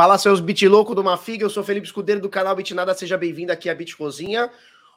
Fala seus bit louco do Mafiga, eu sou Felipe Escudeiro do canal Bitnada, seja bem-vindo aqui à Bit Cozinha.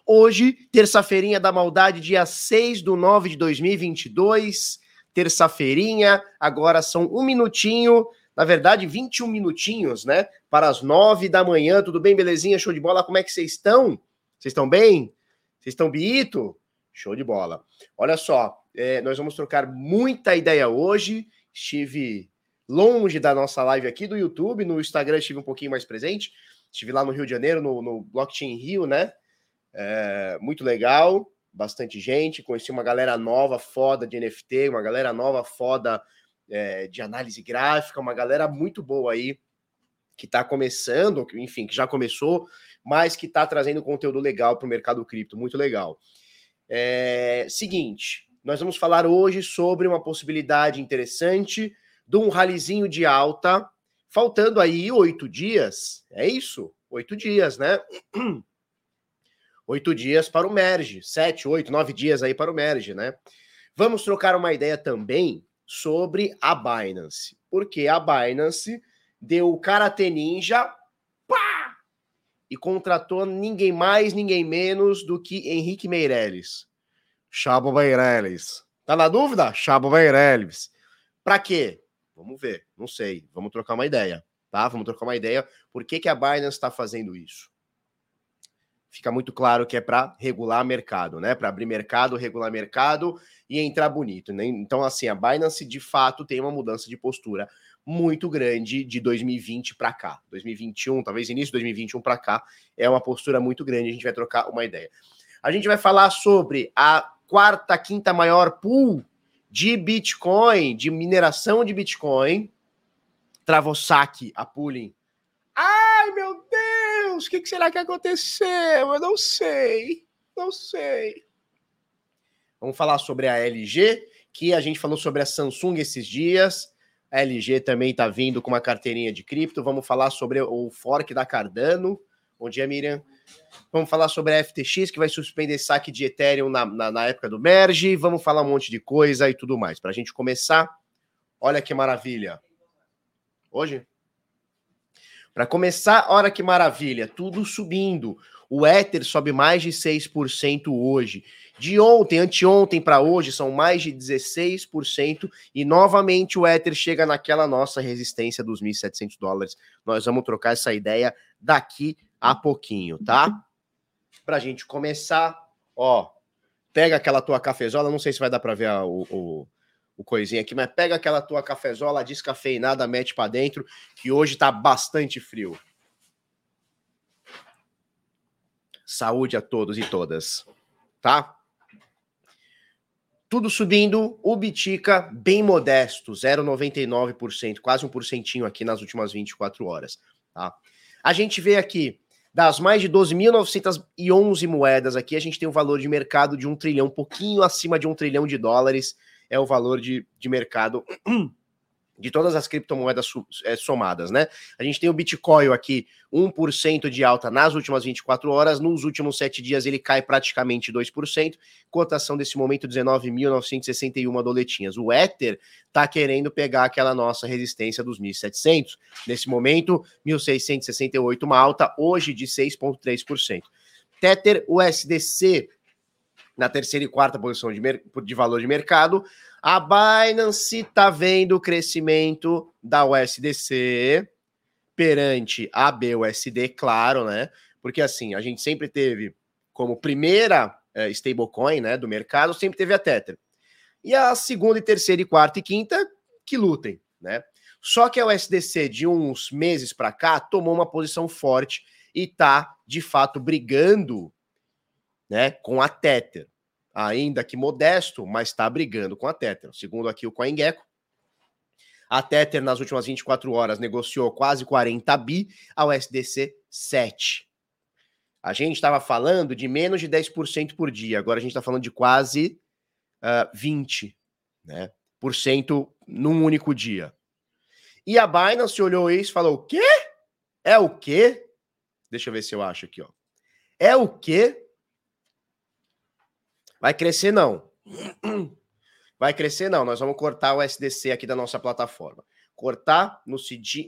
Hoje, terça-feirinha da maldade, dia 6 do 9 de 2022, terça-feirinha, agora são um minutinho, na verdade 21 minutinhos, né, para as 9 da manhã, tudo bem, belezinha, show de bola, como é que vocês estão? Vocês estão bem? Vocês estão biito? Show de bola. Olha só, é, nós vamos trocar muita ideia hoje, estive longe da nossa live aqui do YouTube, no Instagram estive um pouquinho mais presente, estive lá no Rio de Janeiro, no, no Blockchain Rio, né? É, muito legal, bastante gente, conheci uma galera nova, foda de NFT, uma galera nova, foda é, de análise gráfica, uma galera muito boa aí, que está começando, enfim, que já começou, mas que está trazendo conteúdo legal para o mercado cripto, muito legal. É, seguinte, nós vamos falar hoje sobre uma possibilidade interessante de um ralizinho de alta, faltando aí oito dias, é isso? Oito dias, né? Oito dias para o merge, sete, oito, nove dias aí para o merge, né? Vamos trocar uma ideia também sobre a Binance, porque a Binance deu o Karate Ninja pá, e contratou ninguém mais, ninguém menos do que Henrique Meirelles. Chabo Meirelles. Tá na dúvida? Chabo Meirelles. Para quê? Vamos ver, não sei. Vamos trocar uma ideia, tá? Vamos trocar uma ideia. Por que, que a Binance está fazendo isso? Fica muito claro que é para regular mercado, né? Para abrir mercado, regular mercado e entrar bonito, né? Então, assim, a Binance de fato tem uma mudança de postura muito grande de 2020 para cá. 2021, talvez início de 2021 para cá, é uma postura muito grande. A gente vai trocar uma ideia. A gente vai falar sobre a quarta, quinta maior pool de Bitcoin, de mineração de Bitcoin. Travou saque a pooling. Ai, meu Deus, o que, que será que aconteceu? Eu não sei, não sei. Vamos falar sobre a LG, que a gente falou sobre a Samsung esses dias. A LG também está vindo com uma carteirinha de cripto. Vamos falar sobre o fork da Cardano. Bom dia, Miriam. Vamos falar sobre a FTX, que vai suspender saque de Ethereum na, na, na época do merge. Vamos falar um monte de coisa e tudo mais. Para a gente começar, olha que maravilha. Hoje? Para começar, olha que maravilha, tudo subindo. O Ether sobe mais de 6% hoje. De ontem, anteontem para hoje, são mais de 16%. E novamente o Ether chega naquela nossa resistência dos 1.700 dólares. Nós vamos trocar essa ideia daqui a pouquinho, tá? Pra gente começar, ó, pega aquela tua cafezola, não sei se vai dar para ver a, o, o, o, coisinha aqui, mas pega aquela tua cafezola descafeinada, mete para dentro, que hoje tá bastante frio. Saúde a todos e todas, tá? Tudo subindo, o Bitica bem modesto, 0,99%, quase um porcentinho aqui nas últimas 24 horas, tá? A gente vê aqui das mais de 12.911 moedas aqui, a gente tem um valor de mercado de um trilhão, um pouquinho acima de um trilhão de dólares. É o valor de, de mercado de todas as criptomoedas é, somadas, né? A gente tem o Bitcoin aqui, 1% de alta nas últimas 24 horas, nos últimos 7 dias ele cai praticamente 2%, cotação desse momento 19.961 doletinhas. O Ether tá querendo pegar aquela nossa resistência dos 1.700, nesse momento 1.668 uma alta, hoje de 6,3%. Tether USDC na terceira e quarta posição de, de valor de mercado, a Binance está vendo o crescimento da USDC perante a BUSD, claro, né? Porque assim, a gente sempre teve como primeira é, stablecoin né, do mercado, sempre teve a Tether. E a segunda, e terceira, e quarta e quinta que lutem, né? Só que a USDC de uns meses para cá tomou uma posição forte e está de fato brigando, né, com a Tether ainda que modesto, mas está brigando com a Tether. Segundo aqui o CoinGecko, a Tether nas últimas 24 horas negociou quase 40 bi, a USDC 7. A gente estava falando de menos de 10% por dia, agora a gente está falando de quase uh, ah, 20%, né, por cento num único dia. E a Binance olhou isso e falou: o quê? É o quê? Deixa eu ver se eu acho aqui, ó. É o quê? Vai crescer, não. Vai crescer, não. Nós vamos cortar o SDC aqui da nossa plataforma. Cortar no,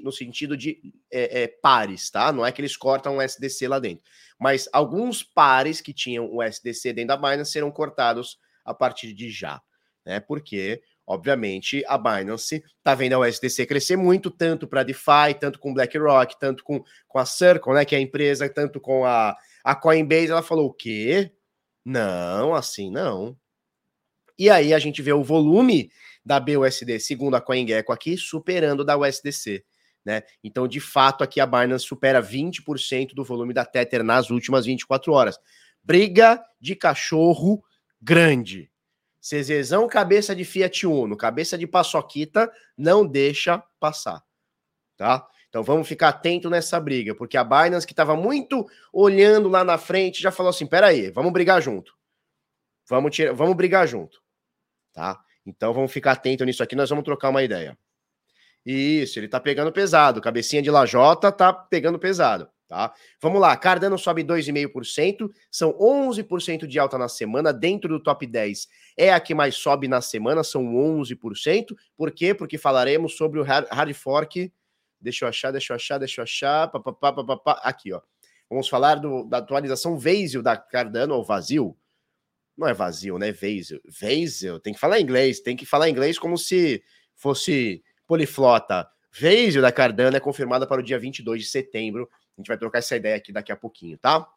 no sentido de é, é, pares, tá? Não é que eles cortam o SDC lá dentro. Mas alguns pares que tinham o SDC dentro da Binance serão cortados a partir de já, né? Porque, obviamente, a Binance tá vendo a USDC crescer muito, tanto para DeFi, tanto com BlackRock, tanto com, com a Circle, né? Que é a empresa, tanto com a, a Coinbase. Ela falou: o quê? Não, assim não. E aí a gente vê o volume da BUSD, segundo a CoinGecko aqui, superando da USDC. Né? Então, de fato, aqui a Binance supera 20% do volume da Tether nas últimas 24 horas. Briga de cachorro grande. Cezezão, cabeça de Fiat Uno, cabeça de Paçoquita, não deixa passar. Tá? Então vamos ficar atento nessa briga, porque a Binance, que estava muito olhando lá na frente, já falou assim: peraí, vamos brigar junto. Vamos, vamos brigar junto. Tá? Então vamos ficar atento nisso aqui, nós vamos trocar uma ideia. Isso, ele tá pegando pesado. Cabecinha de lajota tá pegando pesado, tá? Vamos lá, Cardano sobe 2,5%, são 11% de alta na semana, dentro do top 10 é a que mais sobe na semana, são 11%. Por quê? Porque falaremos sobre o hard fork. Deixa eu achar, deixa eu achar, deixa eu achar. Pá, pá, pá, pá, Aqui, ó. Vamos falar do, da atualização Vasil da Cardano, ou vazio, não é vazio, né? Vasil. Vasil, tem que falar inglês, tem que falar inglês como se fosse poliflota. Vasil da Cardano é confirmada para o dia 22 de setembro. A gente vai trocar essa ideia aqui daqui a pouquinho, tá?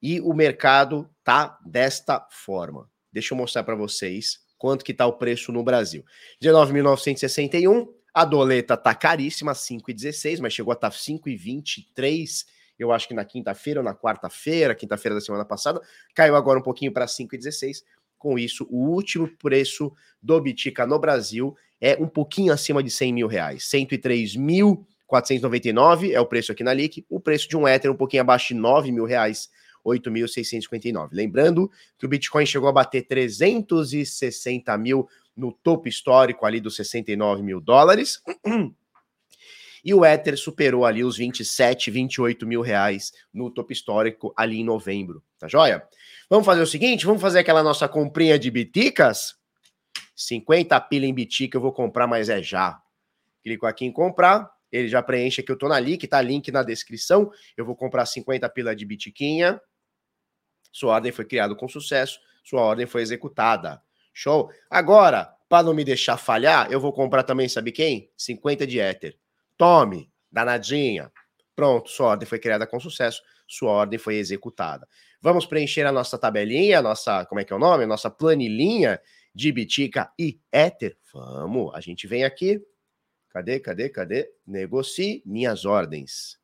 E o mercado tá desta forma. Deixa eu mostrar para vocês quanto que tá o preço no Brasil. 19.961, a doleta tá caríssima, 5,16, mas chegou a estar tá 5,23 eu acho que na quinta-feira ou na quarta-feira, quinta-feira da semana passada, caiu agora um pouquinho para 5,16. Com isso, o último preço do Bitica no Brasil é um pouquinho acima de 100 mil reais. 103.499 é o preço aqui na LIC. O preço de um Ether um pouquinho abaixo de 9 mil reais. 8.659. Lembrando que o Bitcoin chegou a bater 360 mil no topo histórico ali dos 69 mil dólares. E o Ether superou ali os 27, 28 mil reais no topo histórico ali em novembro, tá joia? Vamos fazer o seguinte, vamos fazer aquela nossa comprinha de biticas? 50 pila em bitica eu vou comprar, mas é já. Clico aqui em comprar, ele já preenche aqui, eu tô na link, tá link na descrição. Eu vou comprar 50 pila de bitiquinha. Sua ordem foi criada com sucesso, sua ordem foi executada. Show? Agora, para não me deixar falhar, eu vou comprar também, sabe quem? 50 de Ether. Tome, danadinha. Pronto, sua ordem foi criada com sucesso, sua ordem foi executada. Vamos preencher a nossa tabelinha, a nossa, como é que é o nome? A nossa planilhinha de Bitica e Ether. Vamos, a gente vem aqui. Cadê, cadê, cadê? Negocie minhas ordens.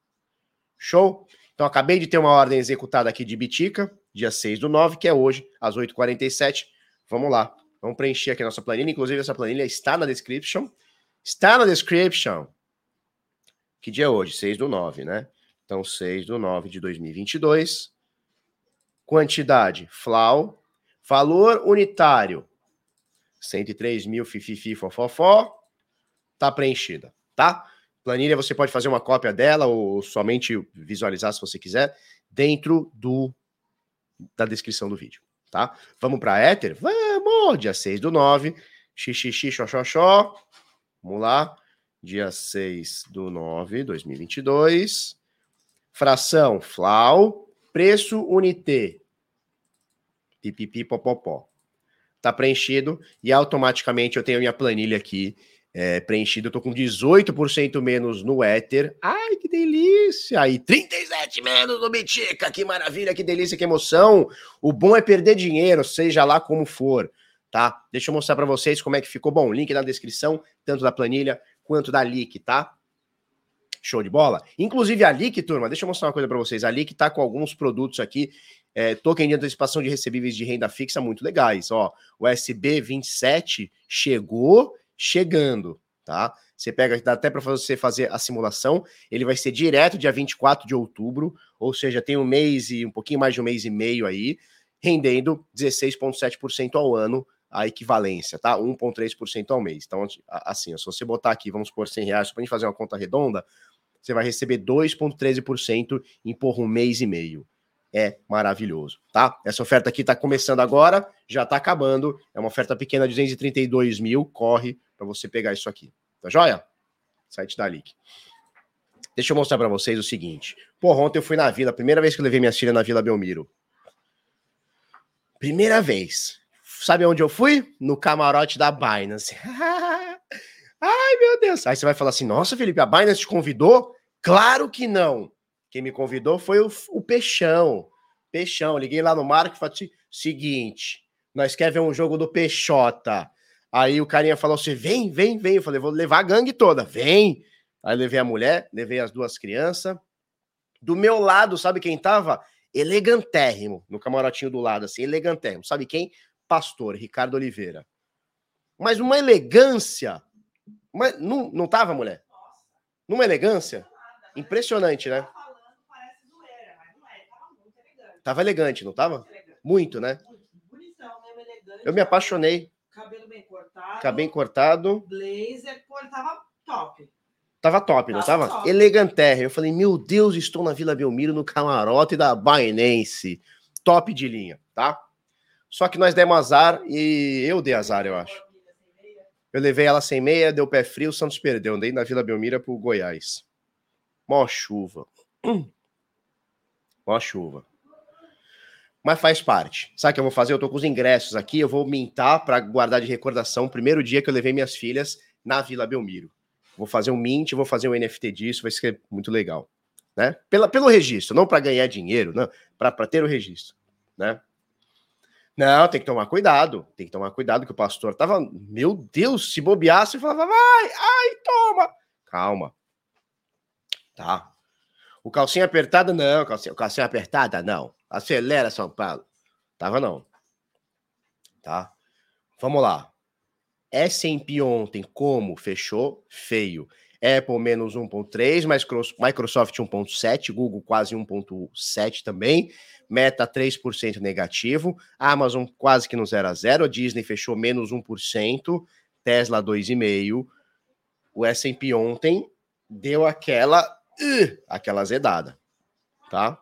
Show? Então, acabei de ter uma ordem executada aqui de Bitica, dia 6 do 9, que é hoje, às 8h47. Vamos lá. Vamos preencher aqui a nossa planilha. Inclusive, essa planilha está na description. Está na description. Que dia é hoje? 6 do 9, né? Então, 6 do 9 de 2022. Quantidade, FLAU. Valor unitário, 103 mil fififi fofofó. Tá preenchida, tá? Planilha, você pode fazer uma cópia dela ou somente visualizar se você quiser dentro do da descrição do vídeo, tá? Vamos para Ether? Vamos! Dia 6 do 9. Xixi, xoxoxó. Vamos lá dia 6 do 9 2022. Fração FLAU, preço unité. Pipipi popopó. Tá preenchido e automaticamente eu tenho a minha planilha aqui é, preenchida. Eu tô com 18% menos no Ether. Ai, que delícia! E 37 menos no Bitica. Que maravilha, que delícia, que emoção. O bom é perder dinheiro, seja lá como for tá? Deixa eu mostrar para vocês como é que ficou. Bom, link na descrição, tanto da planilha quanto da Leak, tá? Show de bola. Inclusive a Leak, turma, deixa eu mostrar uma coisa para vocês. A Leak tá com alguns produtos aqui, é, token de antecipação de recebíveis de renda fixa muito legais. Ó, o SB27 chegou chegando, tá? Você pega, dá até para você fazer a simulação. Ele vai ser direto dia 24 de outubro, ou seja, tem um mês e um pouquinho mais de um mês e meio aí, rendendo 16,7% ao ano a equivalência, tá? 1,3% ao mês. Então, assim, se você botar aqui, vamos por 100 reais, para a gente fazer uma conta redonda, você vai receber 2,13% em por um mês e meio. É maravilhoso, tá? Essa oferta aqui está começando agora, já está acabando. É uma oferta pequena, 232 mil. Corre para você pegar isso aqui, Tá joia? Site da Leak. Deixa eu mostrar para vocês o seguinte. Porra, ontem eu fui na vila, primeira vez que eu levei minha filha na Vila Belmiro. Primeira vez. Sabe onde eu fui? No camarote da Binance. Ai, meu Deus. Aí você vai falar assim: nossa, Felipe, a Binance te convidou? Claro que não. Quem me convidou foi o, o Peixão. Peixão. Liguei lá no Marco e falei assim: seguinte, nós quer ver um jogo do Peixota. Aí o carinha falou assim: vem, vem, vem. Eu falei: vou levar a gangue toda. Vem. Aí levei a mulher, levei as duas crianças. Do meu lado, sabe quem tava? Elegantérrimo, no camarotinho do lado, assim, elegantérrimo. Sabe quem? Pastor Ricardo Oliveira. Mas uma elegância. Mas não, não tava, mulher? Numa elegância? Impressionante, né? Tava elegante, não tava? Muito, né? Eu me apaixonei. Cabelo bem cortado. Cabelo cortado. Blazer, tava top. Tava top, não tava? tava? Elegantérrimo. Eu falei, meu Deus, estou na Vila Belmiro, no camarote da Bainense. Top de linha, tá? Só que nós demos azar e eu dei azar, eu acho. Eu levei ela sem meia, deu pé frio, o Santos perdeu. Andei na Vila Belmira pro Goiás. Mó chuva. Mó chuva. Mas faz parte. Sabe o que eu vou fazer? Eu tô com os ingressos aqui, eu vou mintar para guardar de recordação o primeiro dia que eu levei minhas filhas na Vila Belmiro. Vou fazer um mint, vou fazer um NFT disso, vai ser muito legal. Né? Pela, pelo registro, não para ganhar dinheiro, não, para ter o registro. Né? Não, tem que tomar cuidado. Tem que tomar cuidado que o pastor tava, meu Deus, se bobeasse, falava, vai, ai, toma. Calma. Tá. O calcinha apertada, não. Calcinha, calcinha apertada, não. Acelera, São Paulo. Tava não. Tá? Vamos lá. S&P ontem, como? Fechou? Feio. Apple menos 1.3, Microsoft 1.7, Google quase 1.7 também, Meta 3% negativo, Amazon quase que no 0 a 0, a Disney fechou menos 1%, Tesla 2,5%, o S&P ontem deu aquela uh, aquela azedada, tá?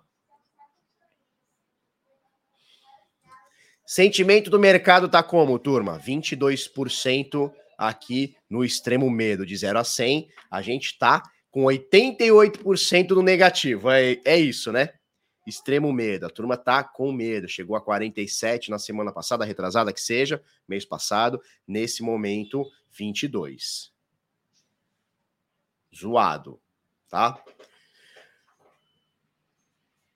Sentimento do mercado tá como, turma? 22% aqui no extremo medo, de 0 a 100. A gente tá com 88% no negativo. É, é isso, né? Extremo medo. A turma tá com medo. Chegou a 47 na semana passada, retrasada que seja, mês passado. Nesse momento, 22. Zoado, tá?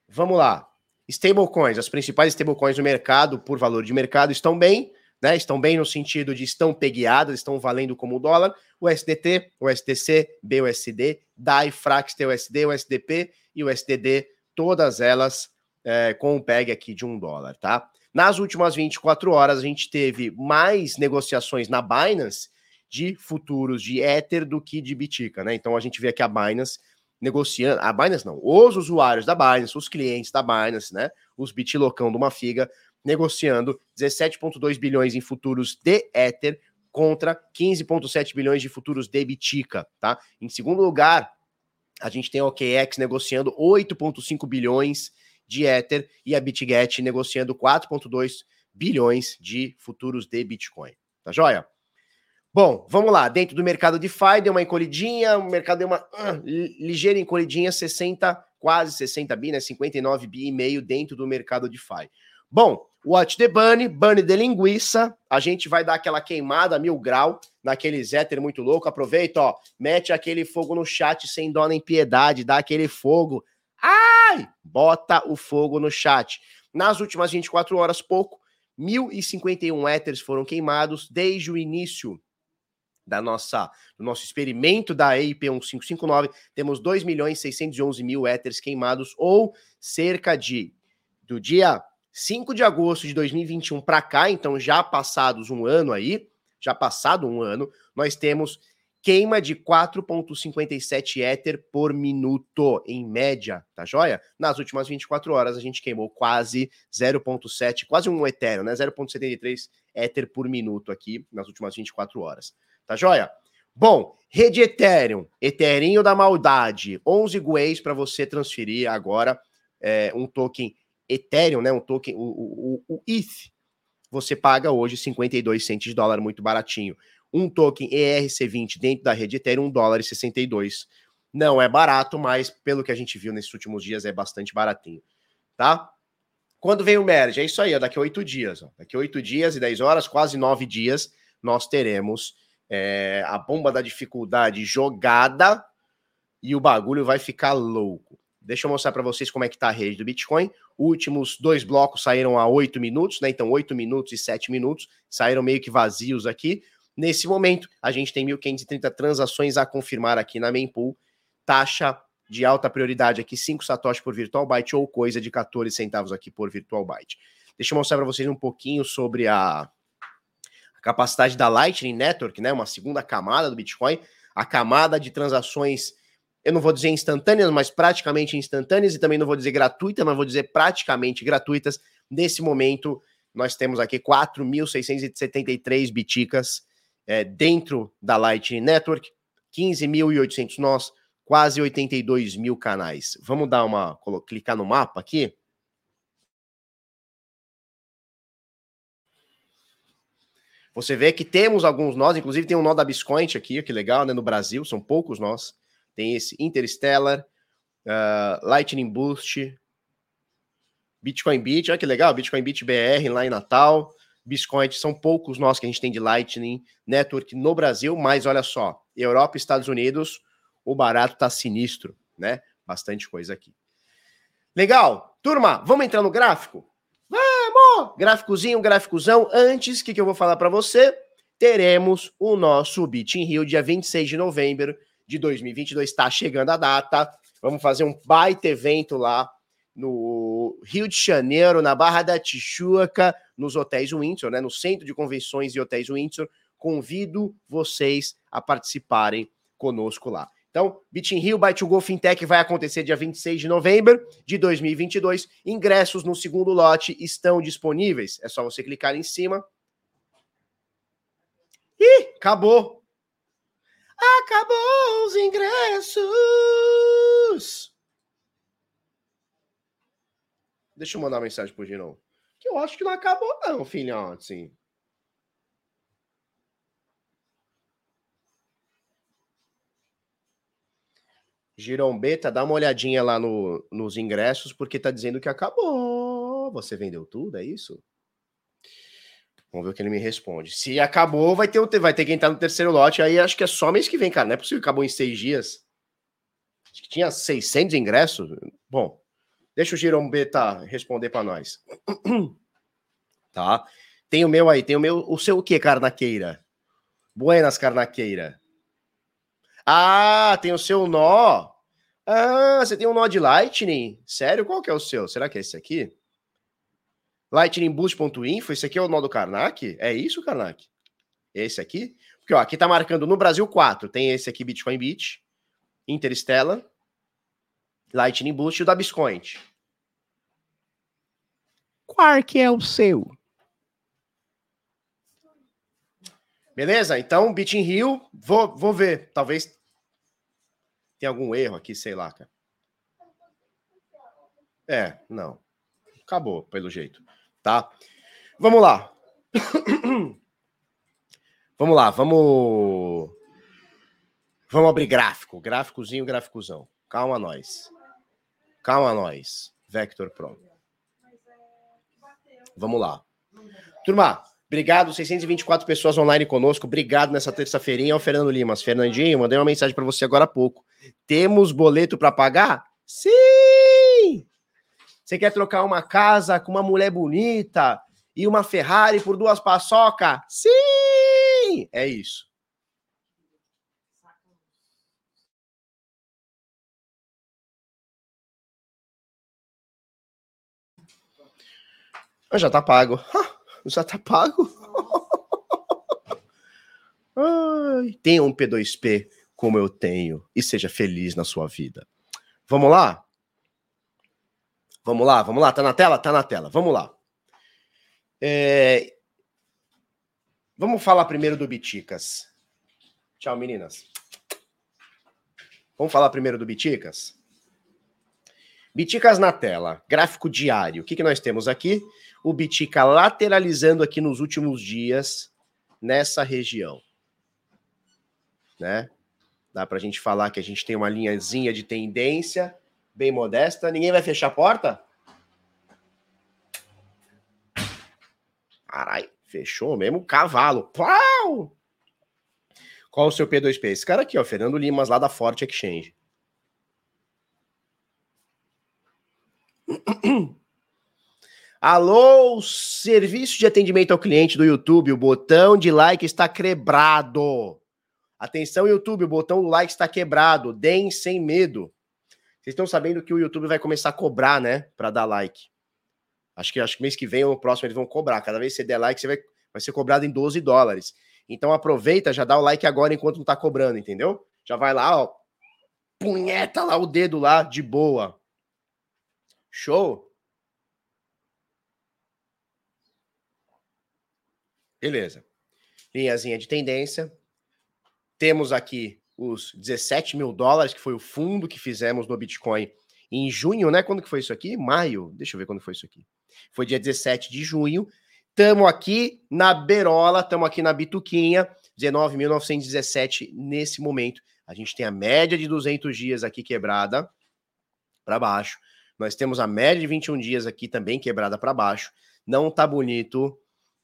Vamos lá. Stablecoins, as principais stablecoins do mercado, por valor de mercado, estão bem, né? Estão bem no sentido de estão pegueadas, estão valendo como dólar. O SDT, o STC, BUSD, DAI, Frax, TUSD, o SDP e o SDD, todas elas é, com o PEG aqui de um dólar, tá? Nas últimas 24 horas, a gente teve mais negociações na Binance de futuros de Ether do que de Bitica, né? Então a gente vê aqui a Binance negociando, a Binance não, os usuários da Binance, os clientes da Binance, né, os bitlocão de uma figa, negociando 17,2 bilhões em futuros de Ether contra 15,7 bilhões de futuros de Bitica, tá? Em segundo lugar, a gente tem a OKEx negociando 8,5 bilhões de Ether e a BitGet negociando 4,2 bilhões de futuros de Bitcoin. Tá joia? Bom, vamos lá. Dentro do mercado de DeFi, deu uma encolhidinha, o mercado deu uma uh, ligeira encolhidinha, 60, quase 60 bi, né? 59 bi e meio dentro do mercado de DeFi. Bom, watch the bunny, bunny de linguiça, a gente vai dar aquela queimada mil grau naquele Ether muito louco. Aproveita, ó, mete aquele fogo no chat sem dó nem piedade, dá aquele fogo. Ai! Bota o fogo no chat. Nas últimas 24 horas, pouco, 1.051 Ethers foram queimados desde o início da nossa, do nosso experimento da EIP 1559, temos 2 milhões 611 mil éteres queimados, ou cerca de, do dia 5 de agosto de 2021 para cá, então já passados um ano aí, já passado um ano, nós temos queima de 4,57 éter por minuto, em média, tá joia? Nas últimas 24 horas, a gente queimou quase 0,7, quase um etéreo, né? 0,73 éter por minuto aqui nas últimas 24 horas. Tá joia? Bom, rede Ethereum, Ethereum da maldade, 11 guês para você transferir agora é, um token Ethereum, né? Um token, o, o, o ETH. Você paga hoje 52 centos de dólar, muito baratinho. um token ERC20 dentro da rede Ethereum, 1 dólar e 62. Não é barato, mas pelo que a gente viu nesses últimos dias é bastante baratinho, tá? Quando vem o merge? É isso aí, ó, daqui a oito dias. Ó. Daqui a oito dias e dez horas, quase nove dias, nós teremos é, a bomba da dificuldade jogada e o bagulho vai ficar louco. Deixa eu mostrar para vocês como é que tá a rede do Bitcoin. Últimos dois blocos saíram a oito minutos, né? Então, oito minutos e sete minutos saíram meio que vazios aqui. Nesse momento, a gente tem 1.530 transações a confirmar aqui na Mempool. Taxa de alta prioridade aqui, 5 satoshi por virtual byte ou coisa de 14 centavos aqui por virtual byte. Deixa eu mostrar para vocês um pouquinho sobre a, a capacidade da Lightning Network, né? Uma segunda camada do Bitcoin, a camada de transações eu não vou dizer instantâneas, mas praticamente instantâneas, e também não vou dizer gratuita, mas vou dizer praticamente gratuitas. Nesse momento, nós temos aqui 4.673 biticas é, dentro da Lightning Network, 15.800 nós, quase 82 mil canais. Vamos dar uma. clicar no mapa aqui. Você vê que temos alguns nós, inclusive tem um nó da Biscoint aqui, que legal, né? No Brasil, são poucos nós. Tem esse Interstellar, uh, Lightning Boost, Bitcoin Beat, olha que legal, Bitcoin Beat BR lá em Natal, Bitcoin, são poucos nós que a gente tem de Lightning Network no Brasil, mas olha só, Europa e Estados Unidos, o barato tá sinistro, né? Bastante coisa aqui. Legal, turma, vamos entrar no gráfico? Vamos! Gráficozinho, gráficozão. Antes, o que, que eu vou falar para você? Teremos o nosso Bit in Rio, dia 26 de novembro, de 2022. Está chegando a data. Vamos fazer um baita evento lá no Rio de Janeiro, na Barra da Tijuca, nos hotéis Windsor, né? No Centro de Convenções e Hotéis Windsor. Convido vocês a participarem conosco lá. Então, Bit Rio by to Go Fintech vai acontecer dia 26 de novembro de 2022. Ingressos no segundo lote estão disponíveis. É só você clicar em cima. Ih, acabou. Acabou os ingressos. Deixa eu mandar uma mensagem pro Girão. Que eu acho que não acabou, não, filhote. Girão Beta, dá uma olhadinha lá no, nos ingressos, porque tá dizendo que acabou. Você vendeu tudo, é isso? Vamos ver o que ele me responde. Se acabou, vai ter, vai ter que entrar no terceiro lote. Aí acho que é só mês que vem, cara. Não é possível que acabou em seis dias. Acho que tinha 600 ingressos. Bom, deixa o Girão Beta responder para nós. tá. Tem o meu aí, tem o meu. O seu o que, Carnaqueira? Buenas, Carnaqueira. Ah, tem o seu nó. Ah, você tem um nó de Lightning? Sério? Qual que é o seu? Será que é esse aqui? lightningboost.info, esse aqui é o nó do Karnak? É isso, Karnak? Esse aqui? Porque ó, aqui tá marcando no Brasil quatro. Tem esse aqui, Bitcoin Beach, Interstellar, Lightning Boost e o da Biscoint. Qual que é o seu? Beleza? Então, Bit in Rio, vou, vou ver. Talvez tenha algum erro aqui, sei lá, cara. É, não. Acabou, pelo jeito tá? Vamos lá. vamos lá, vamos. Vamos abrir gráfico, gráficozinho, gráficozão. Calma nós. Calma nós. Vector Pro. Vamos lá. Turma, obrigado. 624 pessoas online conosco. Obrigado nessa terça-feirinha ao Fernando Limas. Fernandinho, mandei uma mensagem para você agora há pouco. Temos boleto para pagar? Sim! Você quer trocar uma casa com uma mulher bonita e uma Ferrari por duas paçoca? Sim! É isso. Ah, já tá pago. já tá pago. Ai, tenha um P2P como eu tenho e seja feliz na sua vida. Vamos lá? Vamos lá, vamos lá. Tá na tela? Tá na tela. Vamos lá. É... Vamos falar primeiro do Biticas. Tchau, meninas. Vamos falar primeiro do Biticas? Biticas na tela, gráfico diário. O que, que nós temos aqui? O Bitica lateralizando aqui nos últimos dias, nessa região. né? Dá para a gente falar que a gente tem uma linhazinha de tendência bem modesta. Ninguém vai fechar a porta? Caralho, fechou mesmo cavalo. Pau! Qual o seu P2P? Esse cara aqui, ó, Fernando Limas, lá da Forte Exchange. Alô, serviço de atendimento ao cliente do YouTube, o botão de like está quebrado. Atenção, YouTube, o botão do like está quebrado. Deem sem medo. Vocês estão sabendo que o YouTube vai começar a cobrar, né, para dar like. Acho que acho que mês que vem ou no próximo eles vão cobrar. Cada vez que você der like, você vai, vai ser cobrado em 12 dólares. Então aproveita, já dá o like agora enquanto não tá cobrando, entendeu? Já vai lá, ó. Punheta lá o dedo lá de boa. Show? Beleza. Linhazinha de tendência. Temos aqui os 17 mil dólares, que foi o fundo que fizemos no Bitcoin em junho, né? Quando que foi isso aqui? Maio. Deixa eu ver quando foi isso aqui. Foi dia 17 de junho. Estamos aqui na Berola, estamos aqui na Bituquinha, 19.917 nesse momento. A gente tem a média de 200 dias aqui quebrada para baixo. Nós temos a média de 21 dias aqui também quebrada para baixo. Não tá bonito,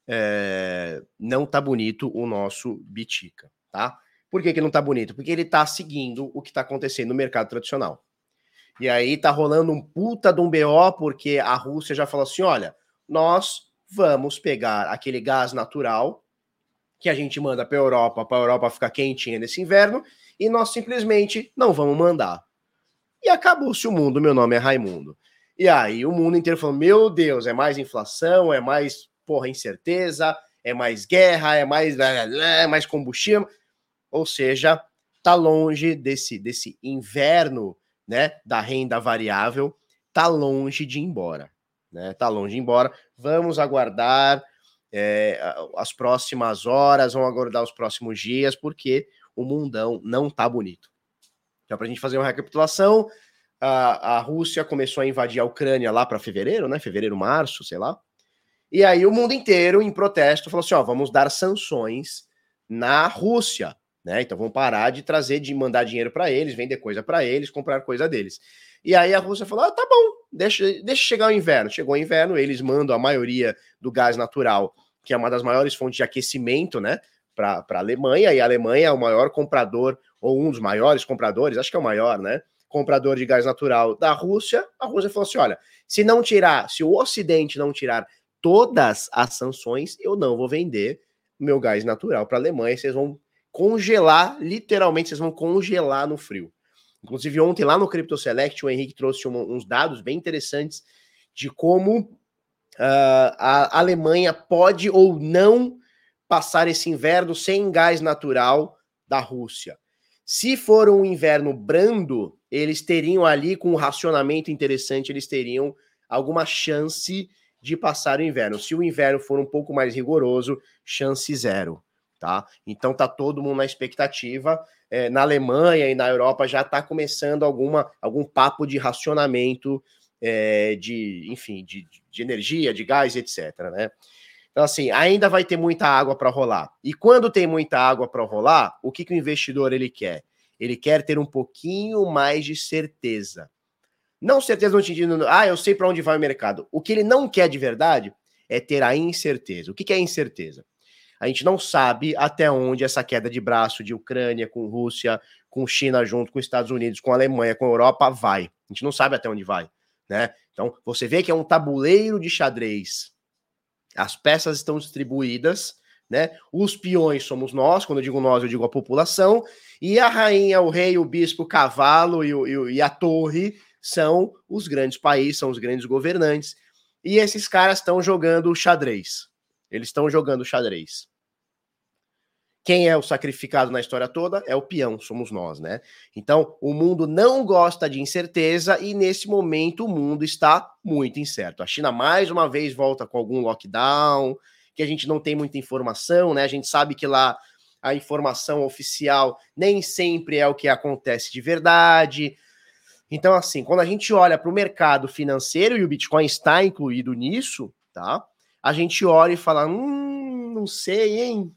é... não tá bonito o nosso Bitica, tá? Por que, que não tá bonito? Porque ele tá seguindo o que tá acontecendo no mercado tradicional. E aí tá rolando um puta de um BO, porque a Rússia já falou assim: olha, nós vamos pegar aquele gás natural que a gente manda para a Europa, para a Europa ficar quentinha nesse inverno, e nós simplesmente não vamos mandar. E acabou-se o mundo, meu nome é Raimundo. E aí o mundo inteiro falou: meu Deus, é mais inflação, é mais porra incerteza, é mais guerra, é mais, é mais combustível. Ou seja, tá longe desse, desse inverno né, da renda variável tá longe de ir embora, né? Tá longe de ir embora. Vamos aguardar é, as próximas horas, vamos aguardar os próximos dias, porque o mundão não tá bonito. Então, para a gente fazer uma recapitulação, a, a Rússia começou a invadir a Ucrânia lá para fevereiro, né? Fevereiro, março, sei lá. E aí o mundo inteiro, em protesto, falou assim: ó, vamos dar sanções na Rússia. Né? Então vão parar de trazer, de mandar dinheiro para eles, vender coisa para eles, comprar coisa deles. E aí a Rússia falou: ah, tá bom, deixa, deixa chegar o inverno. Chegou o inverno, eles mandam a maioria do gás natural, que é uma das maiores fontes de aquecimento, né? Para a Alemanha, e a Alemanha é o maior comprador, ou um dos maiores compradores, acho que é o maior, né? Comprador de gás natural da Rússia. A Rússia falou assim: olha, se não tirar, se o Ocidente não tirar todas as sanções, eu não vou vender meu gás natural para a Alemanha, vocês vão congelar, literalmente, vocês vão congelar no frio. Inclusive, ontem lá no Crypto Select, o Henrique trouxe um, uns dados bem interessantes de como uh, a Alemanha pode ou não passar esse inverno sem gás natural da Rússia. Se for um inverno brando, eles teriam ali, com um racionamento interessante, eles teriam alguma chance de passar o inverno. Se o inverno for um pouco mais rigoroso, chance zero tá? Então tá todo mundo na expectativa. É, na Alemanha e na Europa já está começando alguma, algum papo de racionamento é, de, enfim, de, de energia, de gás, etc. Né? Então, assim, ainda vai ter muita água para rolar. E quando tem muita água para rolar, o que, que o investidor ele quer? Ele quer ter um pouquinho mais de certeza. Não certeza no sentido, ah, eu sei para onde vai o mercado. O que ele não quer de verdade é ter a incerteza. O que, que é incerteza? A gente não sabe até onde essa queda de braço de Ucrânia com Rússia, com China junto com Estados Unidos, com Alemanha, com Europa vai. A gente não sabe até onde vai, né? Então, você vê que é um tabuleiro de xadrez. As peças estão distribuídas, né? Os peões somos nós, quando eu digo nós, eu digo a população, e a rainha, o rei, o bispo, o cavalo e, o, e a torre são os grandes países, são os grandes governantes. E esses caras estão jogando xadrez. Eles estão jogando xadrez. Quem é o sacrificado na história toda é o peão, somos nós, né? Então, o mundo não gosta de incerteza e nesse momento o mundo está muito incerto. A China mais uma vez volta com algum lockdown, que a gente não tem muita informação, né? A gente sabe que lá a informação oficial nem sempre é o que acontece de verdade. Então, assim, quando a gente olha para o mercado financeiro e o Bitcoin está incluído nisso, tá? A gente olha e fala: hum, não sei, hein?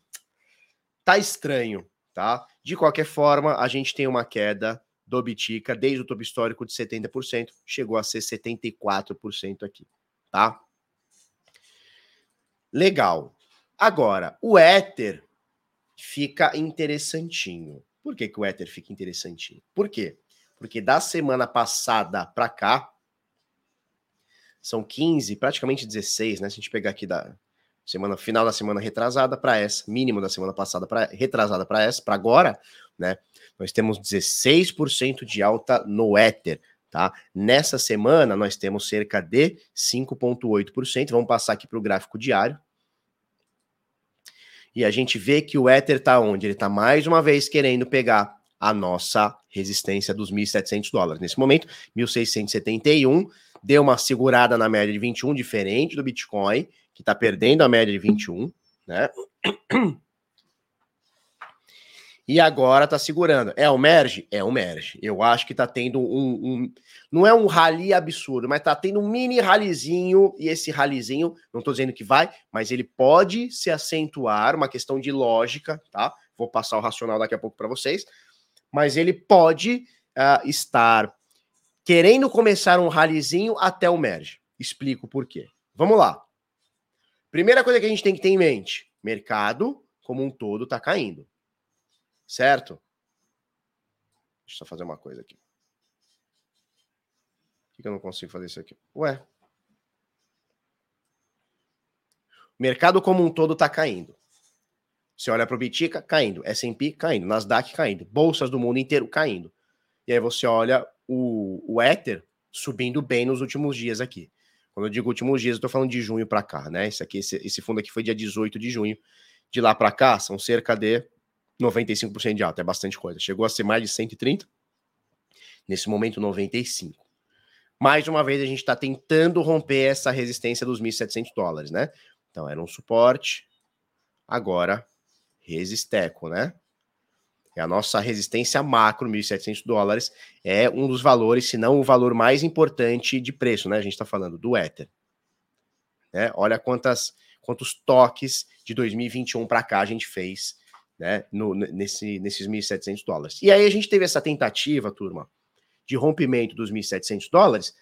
Tá estranho, tá? De qualquer forma, a gente tem uma queda do Bitica desde o topo histórico de 70%, chegou a ser 74% aqui, tá? Legal. Agora, o Ether fica interessantinho. Por que, que o Ether fica interessantinho? Por quê? Porque da semana passada para cá, são 15, praticamente 16, né? Se a gente pegar aqui da semana final da semana retrasada para essa, mínimo da semana passada para retrasada para essa, para agora, né? Nós temos 16% de alta no Ether, tá? Nessa semana nós temos cerca de 5.8%. Vamos passar aqui para o gráfico diário. E a gente vê que o Ether está onde? Ele está mais uma vez querendo pegar a nossa resistência dos 1.700 dólares. Nesse momento, 1.671 deu uma segurada na média de 21, diferente do Bitcoin, que está perdendo a média de 21, né? E agora está segurando. É o merge? É o merge. Eu acho que está tendo um, um, Não é um rally absurdo, mas está tendo um mini ralizinho. E esse ralizinho, não estou dizendo que vai, mas ele pode se acentuar, uma questão de lógica, tá? Vou passar o racional daqui a pouco para vocês. Mas ele pode uh, estar querendo começar um ralizinho até o merge. Explico por quê. Vamos lá. Primeira coisa que a gente tem que ter em mente: mercado como um todo está caindo. Certo? Deixa eu só fazer uma coisa aqui. Por que eu não consigo fazer isso aqui? Ué. Mercado como um todo está caindo. Você olha para o Bitica, caindo. S&P caindo. Nasdaq caindo. Bolsas do mundo inteiro caindo. E aí você olha o, o Ether subindo bem nos últimos dias aqui. Quando eu digo últimos dias, eu estou falando de junho para cá, né? Esse, aqui, esse, esse fundo aqui foi dia 18 de junho. De lá para cá, são cerca de 95% de alta. É bastante coisa. Chegou a ser mais de 130. Nesse momento, 95. Mais uma vez, a gente está tentando romper essa resistência dos 1.700 dólares, né? Então, era um suporte. Agora, resisteco, né? É a nossa resistência macro, 1.700 dólares, é um dos valores, se não o valor mais importante de preço, né? A gente está falando do Ether. Né? Olha quantas, quantos toques de 2021 para cá a gente fez né? No, nesse, nesses 1.700 dólares. E aí a gente teve essa tentativa, turma, de rompimento dos 1.700 dólares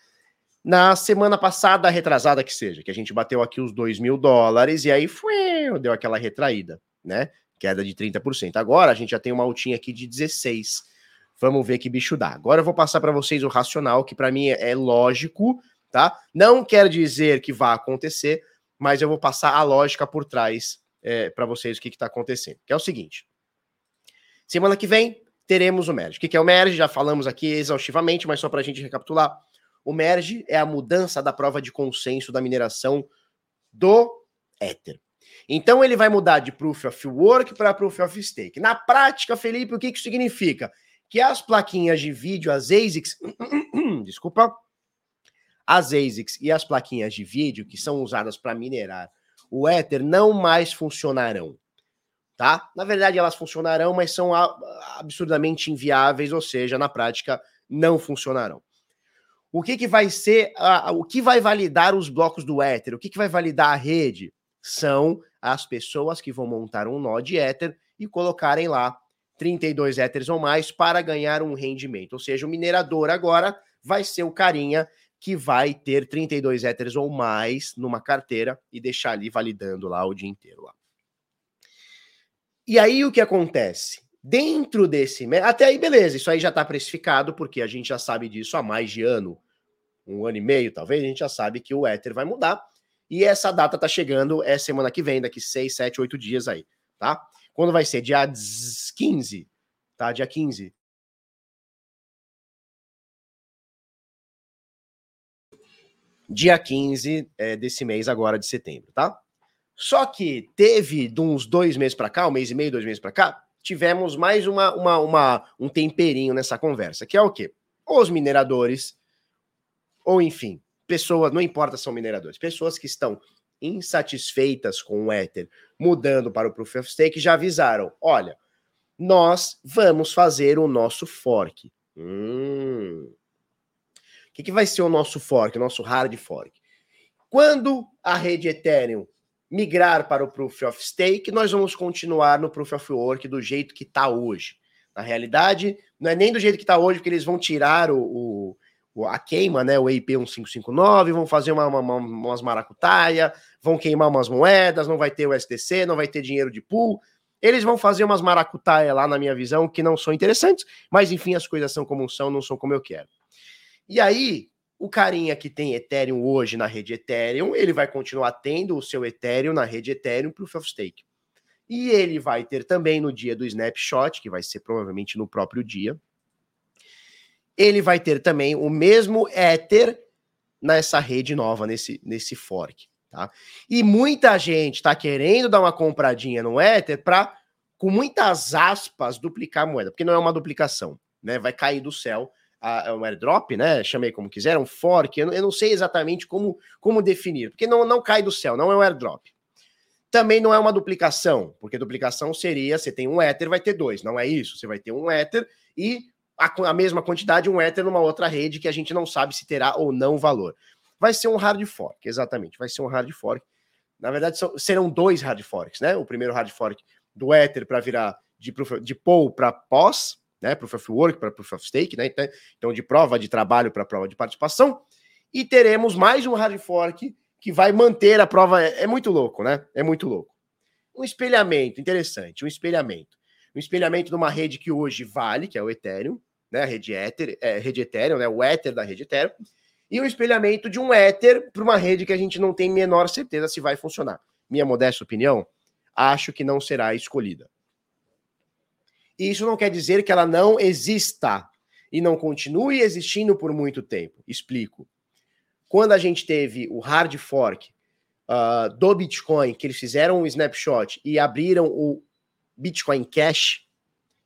na semana passada, retrasada que seja, que a gente bateu aqui os 2 mil dólares e aí foi, deu aquela retraída, né? Queda de 30%. Agora a gente já tem uma altinha aqui de 16. Vamos ver que bicho dá. Agora eu vou passar para vocês o racional, que para mim é, é lógico, tá? Não quer dizer que vai acontecer, mas eu vou passar a lógica por trás é, para vocês o que está acontecendo. Que é o seguinte: semana que vem teremos o merge. O que, que é o merge? Já falamos aqui exaustivamente, mas só para a gente recapitular. O merge é a mudança da prova de consenso da mineração do Ether. Então ele vai mudar de Proof of Work para Proof of Stake. Na prática, Felipe, o que isso significa? Que as plaquinhas de vídeo, as ASICs, desculpa, as ASICs e as plaquinhas de vídeo que são usadas para minerar o Ether não mais funcionarão. Tá? Na verdade, elas funcionarão, mas são absurdamente inviáveis, ou seja, na prática, não funcionarão. O que, que vai ser, o que vai validar os blocos do Ether? O que, que vai validar a rede? São as pessoas que vão montar um nó de Ether e colocarem lá 32 Ethers ou mais para ganhar um rendimento. Ou seja, o minerador agora vai ser o carinha que vai ter 32 Ethers ou mais numa carteira e deixar ali validando lá o dia inteiro. Lá. E aí o que acontece? Dentro desse. Até aí, beleza, isso aí já está precificado, porque a gente já sabe disso há mais de ano, um ano e meio, talvez, a gente já sabe que o Ether vai mudar. E essa data tá chegando, é semana que vem, daqui 6, 7, 8 dias aí, tá? Quando vai ser? Dia 15, tá? Dia 15. Dia 15 é, desse mês agora de setembro, tá? Só que teve de uns dois meses para cá, um mês e meio, dois meses para cá, tivemos mais uma, uma, uma, um temperinho nessa conversa, que é o quê? Os mineradores, ou enfim, pessoas, não importa se são mineradores, pessoas que estão insatisfeitas com o Ether, mudando para o Proof of Stake, já avisaram: olha, nós vamos fazer o nosso fork. Hum. O que, que vai ser o nosso fork, o nosso hard fork? Quando a rede Ethereum migrar para o Proof of Stake, nós vamos continuar no Proof of Work do jeito que está hoje. Na realidade, não é nem do jeito que está hoje, porque eles vão tirar o, o a queima, né? O IP 1559, vão fazer uma, uma, umas maracutaia, vão queimar umas moedas, não vai ter o SDC, não vai ter dinheiro de pool. Eles vão fazer umas maracutaia lá, na minha visão, que não são interessantes, mas enfim, as coisas são como são, não são como eu quero. E aí, o carinha que tem Ethereum hoje na rede Ethereum, ele vai continuar tendo o seu Ethereum na rede Ethereum Proof of Stake. E ele vai ter também no dia do snapshot, que vai ser provavelmente no próprio dia, ele vai ter também o mesmo Ether nessa rede nova, nesse, nesse fork. Tá? E muita gente está querendo dar uma compradinha no Ether para, com muitas aspas, duplicar a moeda, porque não é uma duplicação, né? Vai cair do céu a, um airdrop, né? Chamei como quiser, um fork. Eu não, eu não, sei exatamente como, como definir, porque não, não cai do céu, não é um airdrop. Também não é uma duplicação, porque duplicação seria, você tem um Ether, vai ter dois, não é isso. Você vai ter um Ether e a, a mesma quantidade, um Ether numa outra rede que a gente não sabe se terá ou não valor. Vai ser um hard fork, exatamente, vai ser um hard fork. Na verdade, são, serão dois hard forks, né? O primeiro hard fork do Ether para virar de, de POW para POS, né? Proof of Work para Proof of Stake, né? Então, então de prova de trabalho para prova de participação. E teremos mais um hard fork que vai manter a prova. É, é muito louco, né? É muito louco. Um espelhamento, interessante, um espelhamento. Um espelhamento de uma rede que hoje vale, que é o Ethereum, né? A rede Ether, é, rede Ethereum, né? O Ether da rede Ethereum. E um espelhamento de um Ether para uma rede que a gente não tem menor certeza se vai funcionar. Minha modesta opinião, acho que não será escolhida. E isso não quer dizer que ela não exista e não continue existindo por muito tempo. Explico quando a gente teve o hard fork uh, do Bitcoin, que eles fizeram um snapshot e abriram o Bitcoin Cash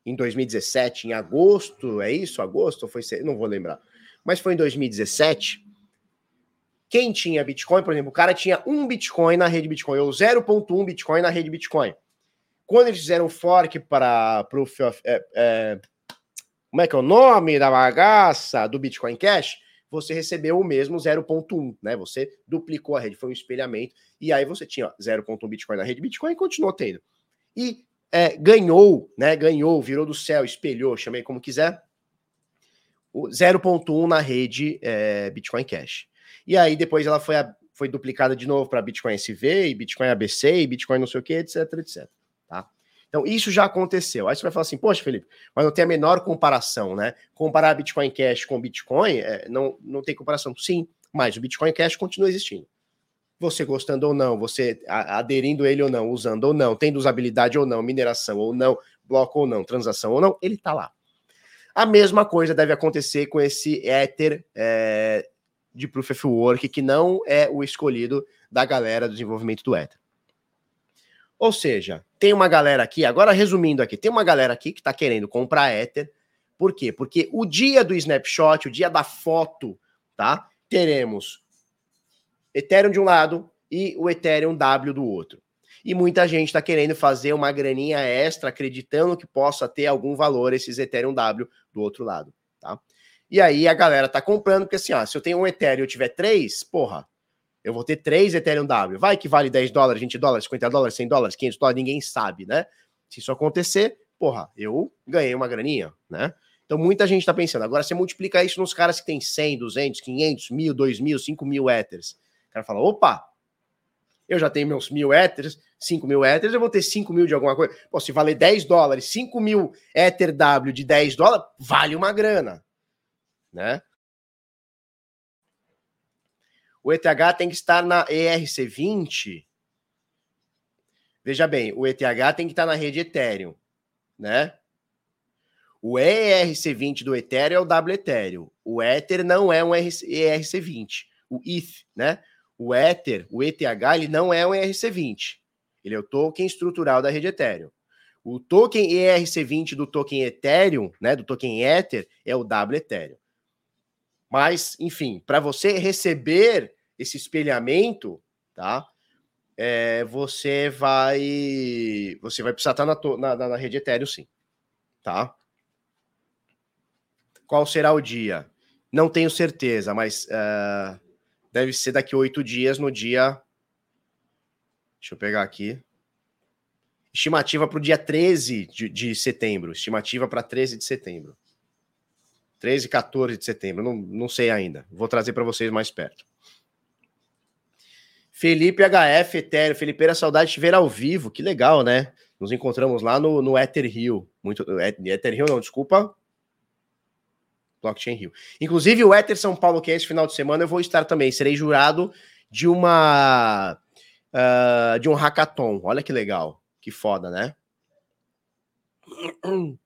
em 2017, em agosto, é isso? Agosto? Foi? Não vou lembrar. Mas foi em 2017. Quem tinha Bitcoin, por exemplo, o cara tinha um Bitcoin na rede Bitcoin, ou 0.1 Bitcoin na rede Bitcoin. Quando eles fizeram fork para Proof of. É, é, como é que é o nome da bagaça do Bitcoin Cash? você recebeu o mesmo 0.1, né? Você duplicou a rede, foi um espelhamento, e aí você tinha 0.1 Bitcoin na rede Bitcoin e continuou tendo. E é, ganhou, né? Ganhou, virou do céu, espelhou, chamei como quiser, o 0.1 na rede é, Bitcoin Cash. E aí depois ela foi, a, foi duplicada de novo para Bitcoin SV, e Bitcoin ABC, e Bitcoin não sei o que, etc, etc. Então, isso já aconteceu. Aí você vai falar assim, poxa, Felipe, mas não tem a menor comparação, né? Comparar Bitcoin Cash com Bitcoin, é, não, não tem comparação. Sim, mas o Bitcoin Cash continua existindo. Você gostando ou não, você aderindo ele ou não, usando ou não, tendo usabilidade ou não, mineração ou não, bloco ou não, transação ou não, ele está lá. A mesma coisa deve acontecer com esse Ether é, de Proof of Work, que não é o escolhido da galera do desenvolvimento do Ether. Ou seja, tem uma galera aqui, agora resumindo aqui, tem uma galera aqui que está querendo comprar Ether. Por quê? Porque o dia do snapshot, o dia da foto, tá? Teremos Ethereum de um lado e o Ethereum W do outro. E muita gente está querendo fazer uma graninha extra, acreditando que possa ter algum valor esses Ethereum W do outro lado, tá? E aí a galera tá comprando, porque assim, ó, se eu tenho um Ethereum e eu tiver três, porra, eu vou ter três Ethereum W. Vai que vale 10 dólares, 20 dólares, 50 dólares, 100 dólares, 500 dólares, ninguém sabe, né? Se isso acontecer, porra, eu ganhei uma graninha, né? Então muita gente tá pensando. Agora você multiplica isso nos caras que tem 100, 200, 500, 1000, 2000, 5000 Ethers. O cara fala, opa, eu já tenho meus mil Ethers, 5 mil Ethers, eu vou ter 5 mil de alguma coisa. Pô, se valer 10 dólares, 5 mil Ether W de 10 dólares, vale uma grana, né? o ETH tem que estar na ERC20. Veja bem, o ETH tem que estar na rede Ethereum, né? O ERC20 do Ethereum é o W Ethereum. O Ether não é um ERC20. O ETH, né? O Ether, o ETH, ele não é um ERC20. Ele é o token estrutural da rede Ethereum. O token ERC20 do token Ethereum, né, do token Ether, é o W Ethereum. Mas, enfim, para você receber esse espelhamento, tá? É, você vai você vai precisar estar na, na, na rede Ethereum, sim, tá? Qual será o dia? Não tenho certeza, mas uh, deve ser daqui oito dias, no dia. Deixa eu pegar aqui. Estimativa para o dia 13 de, de setembro. Estimativa para 13 de setembro. 13, 14 de setembro. Não, não sei ainda. Vou trazer para vocês mais perto. Felipe HF, Etério. Felipeira, saudade de ver ao vivo. Que legal, né? Nos encontramos lá no, no Ether Hill. Muito, Ether Hill, não, desculpa. Blockchain Rio. Inclusive, o Ether São Paulo, que é esse final de semana, eu vou estar também. Serei jurado de uma. Uh, de um hackathon. Olha que legal. Que foda, né?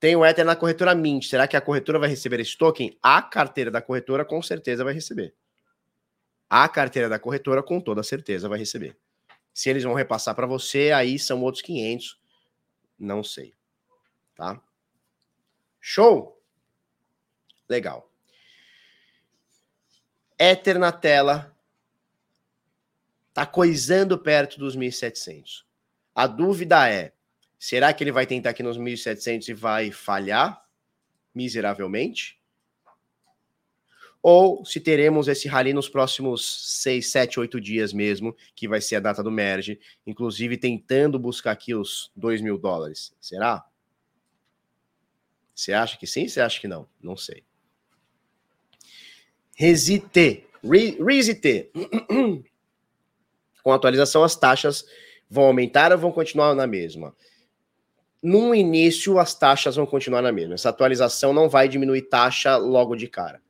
Tem o Ether na corretora Mint. Será que a corretora vai receber esse token? A carteira da corretora com certeza vai receber. A carteira da corretora com toda certeza vai receber. Se eles vão repassar para você, aí são outros 500. Não sei. Tá? Show? Legal. Ether na tela. Tá coisando perto dos 1.700. A dúvida é, será que ele vai tentar aqui nos 1.700 e vai falhar miseravelmente? Ou se teremos esse rally nos próximos 6, 7, 8 dias mesmo, que vai ser a data do merge, inclusive tentando buscar aqui os 2 mil dólares. Será? Você acha que sim? Você acha que não? Não sei. Resite. Resite. Com a atualização, as taxas vão aumentar ou vão continuar na mesma? No início, as taxas vão continuar na mesma. Essa atualização não vai diminuir taxa logo de cara.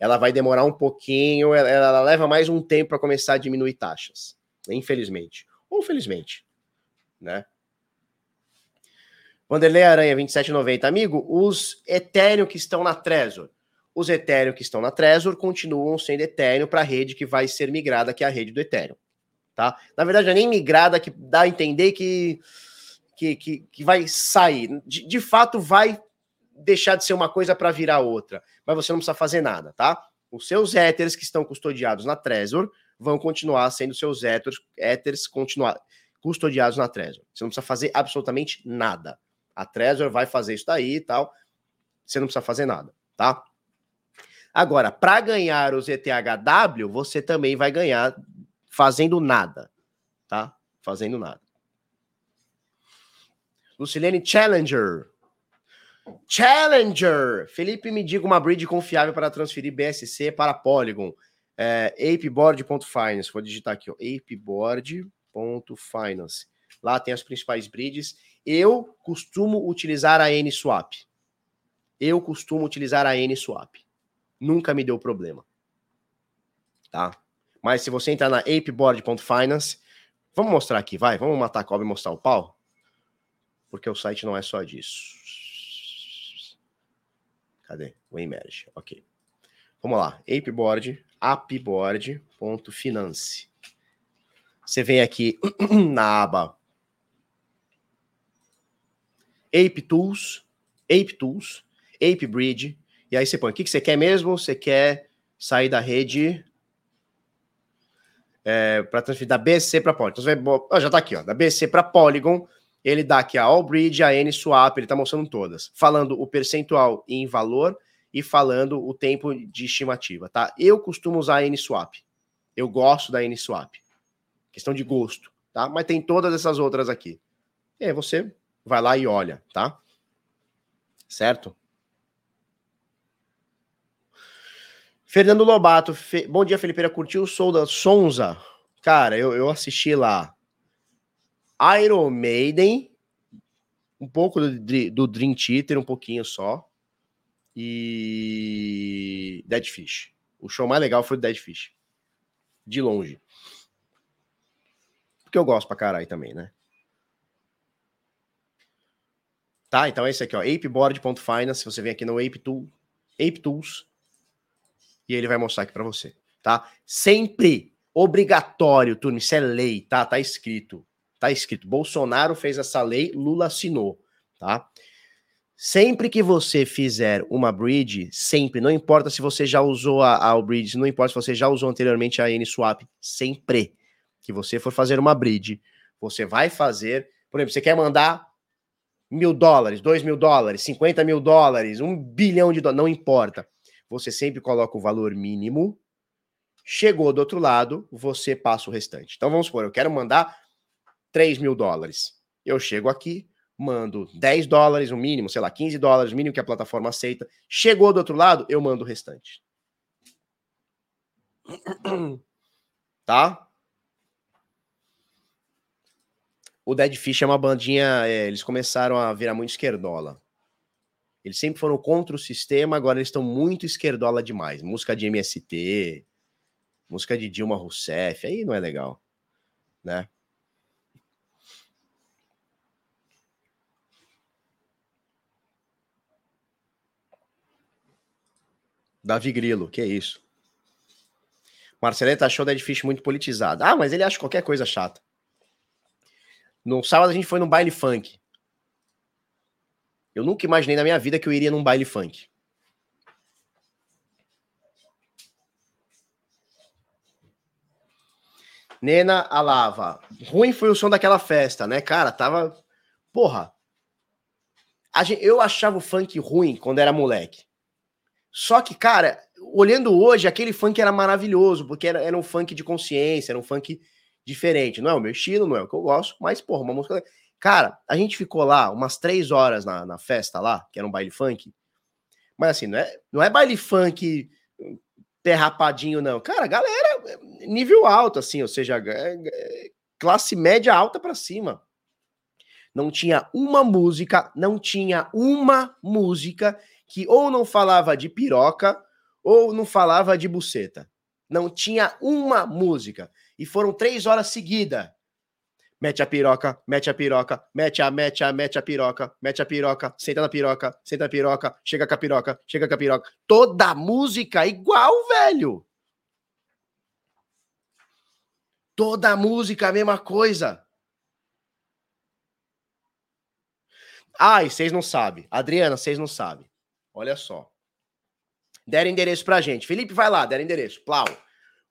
Ela vai demorar um pouquinho, ela, ela leva mais um tempo para começar a diminuir taxas. Infelizmente. Ou felizmente. Né? Vanderlei Aranha, 27,90. Amigo, os Ethereum que estão na Trezor os Ethereum que estão na Trezor continuam sendo Ethereum para a rede que vai ser migrada, que é a rede do Ethereum. Tá? Na verdade, é nem migrada que dá a entender que, que, que, que vai sair. De, de fato, vai deixar de ser uma coisa para virar outra, mas você não precisa fazer nada, tá? Os seus Ethers que estão custodiados na Trezor vão continuar sendo seus Ethers, ethers continuar custodiados na Trezor. Você não precisa fazer absolutamente nada. A Trezor vai fazer isso daí e tal. Você não precisa fazer nada, tá? Agora, para ganhar os ETHW, você também vai ganhar fazendo nada, tá? Fazendo nada. Lucilene Challenger. Challenger! Felipe, me diga uma bridge confiável para transferir BSC para Polygon. É, apeboard.finance. Vou digitar aqui, ó. apeboard.finance. Lá tem as principais bridges. Eu costumo utilizar a N-Swap. Eu costumo utilizar a N-Swap nunca me deu problema. Tá? Mas se você entrar na apeboard.finance, vamos mostrar aqui, vai, vamos matar a cobra e mostrar o pau? Porque o site não é só disso. Cadê? O emerge. Ok. Vamos lá. Apeboard, appboard.finance. Você vem aqui na aba Ape Tools, Ape Tools, Ape Bridge, e aí você põe, o que, que você quer mesmo? Você quer sair da rede é, para transferir da BSC para Polygon. Então, você já está aqui, ó, da BSC para Polygon. Ele dá aqui a Allbridge, a N-Swap, ele está mostrando todas. Falando o percentual em valor e falando o tempo de estimativa, tá? Eu costumo usar a N-Swap. Eu gosto da N-Swap. Questão de gosto, tá? Mas tem todas essas outras aqui. E aí você vai lá e olha, tá? Certo? Fernando Lobato, fe... bom dia, Felipeira. Curtiu o som da Sonza? Cara, eu, eu assisti lá. Iron Maiden, um pouco do, do Dream Theater, um pouquinho só. E Dead Fish. O show mais legal foi o Dead Fish. De longe. Porque eu gosto pra caralho também, né? Tá, então é esse aqui, ó. apeboard.finance. Você vem aqui no Ape, Tool, Ape Tools e ele vai mostrar aqui para você, tá? Sempre obrigatório, turma, isso é lei, tá? Tá escrito. Tá escrito. Bolsonaro fez essa lei, Lula assinou, tá? Sempre que você fizer uma bridge, sempre, não importa se você já usou a, a bridge, não importa se você já usou anteriormente a N-Swap, sempre que você for fazer uma bridge, você vai fazer, por exemplo, você quer mandar mil dólares, dois mil dólares, cinquenta mil dólares, um bilhão de dólares, não importa você sempre coloca o valor mínimo. Chegou do outro lado, você passa o restante. Então vamos supor, eu quero mandar 3 mil dólares. Eu chego aqui, mando 10 dólares, o mínimo, sei lá, 15 dólares, o mínimo que a plataforma aceita. Chegou do outro lado, eu mando o restante. Tá? O Dead Fish é uma bandinha, é, eles começaram a virar muito esquerdola. Eles sempre foram contra o sistema, agora eles estão muito esquerdola demais. Música de MST, música de Dilma Rousseff, aí não é legal, né? Davi Grilo, que é isso? Marceleta achou Dead Fish muito politizado. Ah, mas ele acha qualquer coisa chata. No sábado a gente foi num baile funk. Eu nunca imaginei na minha vida que eu iria num baile funk. Nena Alava. Ruim foi o som daquela festa, né, cara? Tava. Porra. Gente... eu achava o funk ruim quando era moleque. Só que, cara, olhando hoje, aquele funk era maravilhoso, porque era, era um funk de consciência, era um funk diferente. Não é o meu estilo, não é o que eu gosto, mas, porra, uma música. Cara, a gente ficou lá umas três horas na, na festa lá, que era um baile funk. Mas assim, não é, não é baile funk derrapadinho, não. Cara, galera, nível alto, assim, ou seja, é, é, classe média alta para cima. Não tinha uma música, não tinha uma música que ou não falava de piroca ou não falava de buceta. Não tinha uma música. E foram três horas seguidas. Mete a piroca, mete a piroca, mete a, mete a, mete a piroca, mete a piroca, senta na piroca, senta na piroca, chega com a piroca, chega com a piroca. Toda música igual, velho. Toda música a mesma coisa. Ai, vocês não sabem. Adriana, vocês não sabem. Olha só. Deram endereço pra gente. Felipe, vai lá, deram endereço. Plau.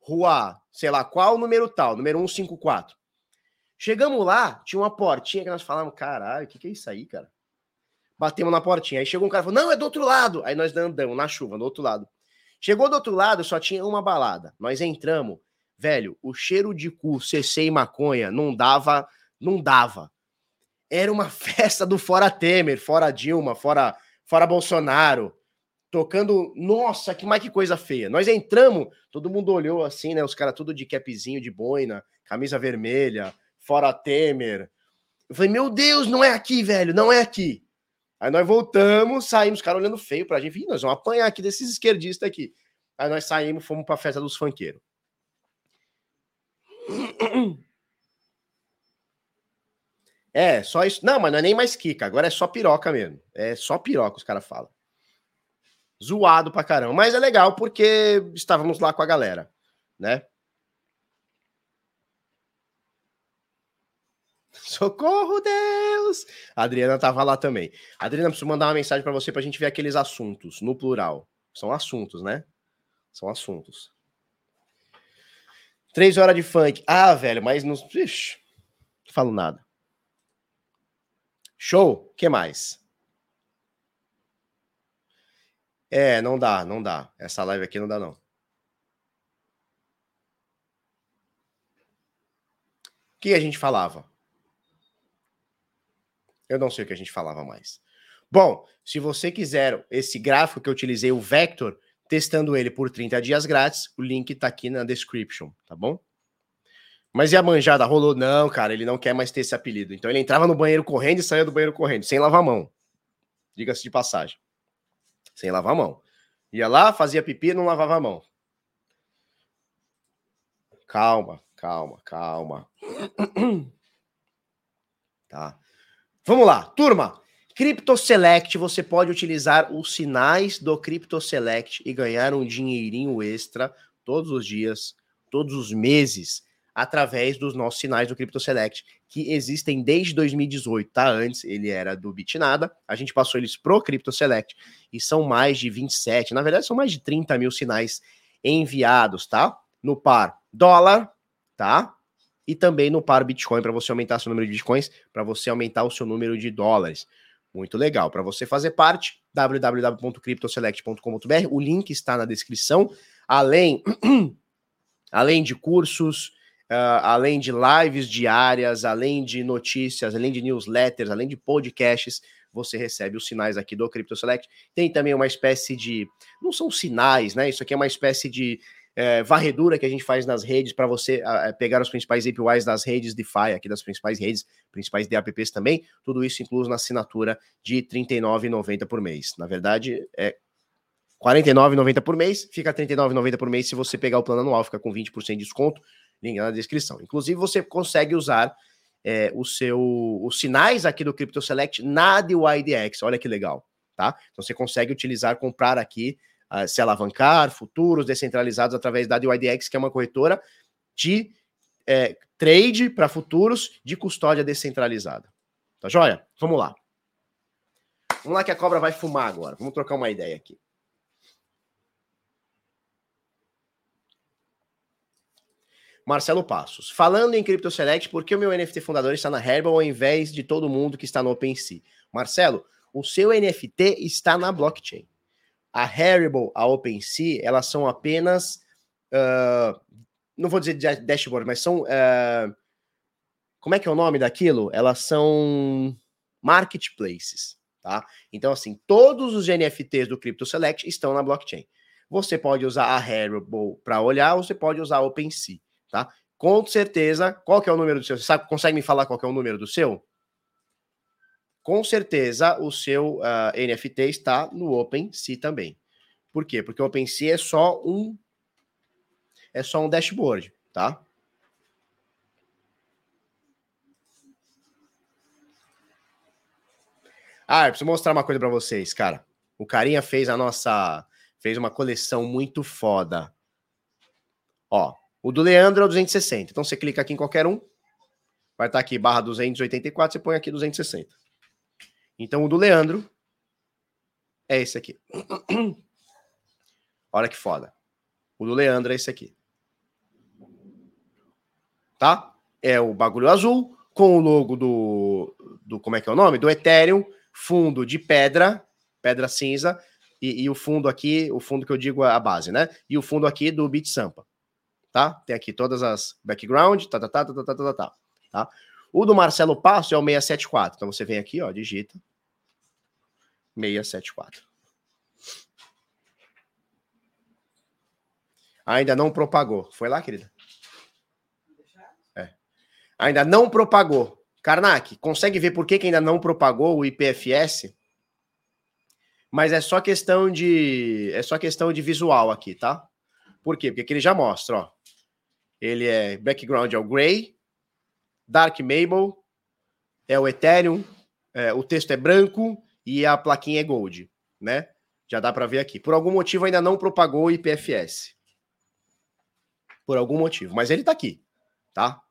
Rua, sei lá qual, número tal, número 154. Chegamos lá, tinha uma portinha que nós falamos, caralho, o que, que é isso aí, cara? Batemos na portinha. Aí chegou um cara e falou, não, é do outro lado. Aí nós andamos na chuva, do outro lado. Chegou do outro lado, só tinha uma balada. Nós entramos. Velho, o cheiro de cu, CC e maconha não dava, não dava. Era uma festa do fora Temer, fora Dilma, fora fora Bolsonaro, tocando. Nossa, que mais que coisa feia. Nós entramos, todo mundo olhou assim, né? Os caras tudo de capzinho de boina, camisa vermelha, fora Temer. Eu falei, meu Deus, não é aqui, velho, não é aqui. Aí nós voltamos, saímos, os caras olhando feio pra gente. nós vamos apanhar aqui desses esquerdistas aqui. Aí nós saímos, fomos pra festa dos funkeiros. É, só isso. Não, mas não é nem mais Kika, agora é só piroca mesmo. É só piroca, os caras falam. Zoado pra caramba. Mas é legal porque estávamos lá com a galera, né? Socorro, Deus! A Adriana tava lá também. Adriana, preciso mandar uma mensagem para você pra gente ver aqueles assuntos, no plural. São assuntos, né? São assuntos. Três horas de funk. Ah, velho, mas não. Ixi, não falo nada. Show? que mais? É, não dá, não dá. Essa live aqui não dá, não. O que a gente falava? Eu não sei o que a gente falava mais. Bom, se você quiser esse gráfico que eu utilizei, o Vector, testando ele por 30 dias grátis, o link tá aqui na description, tá bom? Mas e a manjada? Rolou? Não, cara, ele não quer mais ter esse apelido. Então ele entrava no banheiro correndo e saía do banheiro correndo, sem lavar a mão. Diga-se de passagem. Sem lavar a mão. Ia lá, fazia pipi e não lavava a mão. Calma, calma, calma. Tá. Vamos lá, turma. Crypto Select, você pode utilizar os sinais do Crypto Select e ganhar um dinheirinho extra todos os dias, todos os meses através dos nossos sinais do Crypto Select, que existem desde 2018, tá? Antes ele era do Bitnada, a gente passou eles pro Crypto Select e são mais de 27, na verdade são mais de 30 mil sinais enviados, tá? No par dólar, tá? E também no par Bitcoin, para você aumentar seu número de Bitcoins, para você aumentar o seu número de dólares. Muito legal. Para você fazer parte, www.cryptoselect.com.br, o link está na descrição. Além, além de cursos, uh, além de lives diárias, além de notícias, além de newsletters, além de podcasts, você recebe os sinais aqui do Crypto Select. Tem também uma espécie de. Não são sinais, né? Isso aqui é uma espécie de é, varredura que a gente faz nas redes para você a, pegar os principais APIs das redes DeFi, aqui das principais redes, principais DApps também. Tudo isso incluso na assinatura de R$ 39,90 por mês. Na verdade, é R$ 49,90 por mês, fica R$ 39,90 por mês se você pegar o plano anual, fica com 20% de desconto, link na descrição. Inclusive, você consegue usar é, o seu, os sinais aqui do Crypto Select na DYDX, olha que legal, tá? Então você consegue utilizar, comprar aqui, se alavancar, futuros descentralizados através da DYDX, que é uma corretora de é, trade para futuros de custódia descentralizada. Tá joia? Vamos lá. Vamos lá que a cobra vai fumar agora. Vamos trocar uma ideia aqui. Marcelo Passos. Falando em Crypto Select, por que o meu NFT fundador está na Herbal ao invés de todo mundo que está no OpenSea? Marcelo, o seu NFT está na blockchain. A Herbal, a OpenSea, elas são apenas. Uh, não vou dizer dashboard, mas são. Uh, como é que é o nome daquilo? Elas são marketplaces, tá? Então, assim, todos os NFTs do Crypto Select estão na blockchain. Você pode usar a Herbal para olhar, ou você pode usar a OpenSea tá? Com certeza, qual que é o número do seu? Você sabe, consegue me falar qual que é o número do seu? Com certeza, o seu uh, ah, NFT está no OpenSea também. Por quê? Porque o OpenSea é só um é só um dashboard, tá? Ah, eu preciso mostrar uma coisa para vocês, cara. O carinha fez a nossa fez uma coleção muito foda. Ó, o do Leandro é o 260. Então você clica aqui em qualquer um, vai estar aqui barra 284, você põe aqui 260. Então o do Leandro é esse aqui. Olha que foda. O do Leandro é esse aqui. Tá? É o bagulho azul com o logo do, do como é que é o nome? Do Ethereum, fundo de pedra, pedra cinza, e, e o fundo aqui, o fundo que eu digo a base, né? E o fundo aqui do BitSampa tá? Tem aqui todas as background, tá, tá, tá, tá, tá, tá, tá, tá, tá? O do Marcelo Passo é o 674. Então você vem aqui, ó, digita 674. Ainda não propagou. Foi lá, querida? É. Ainda não propagou. Karnak, consegue ver por que, que ainda não propagou o IPFS? Mas é só questão de é só questão de visual aqui, tá? Por quê? Porque aqui ele já mostra, ó. Ele é background é o gray, dark maple, é o Ethereum, é, o texto é branco e a plaquinha é gold, né? Já dá para ver aqui. Por algum motivo ainda não propagou o IPFS. Por algum motivo, mas ele tá aqui, tá?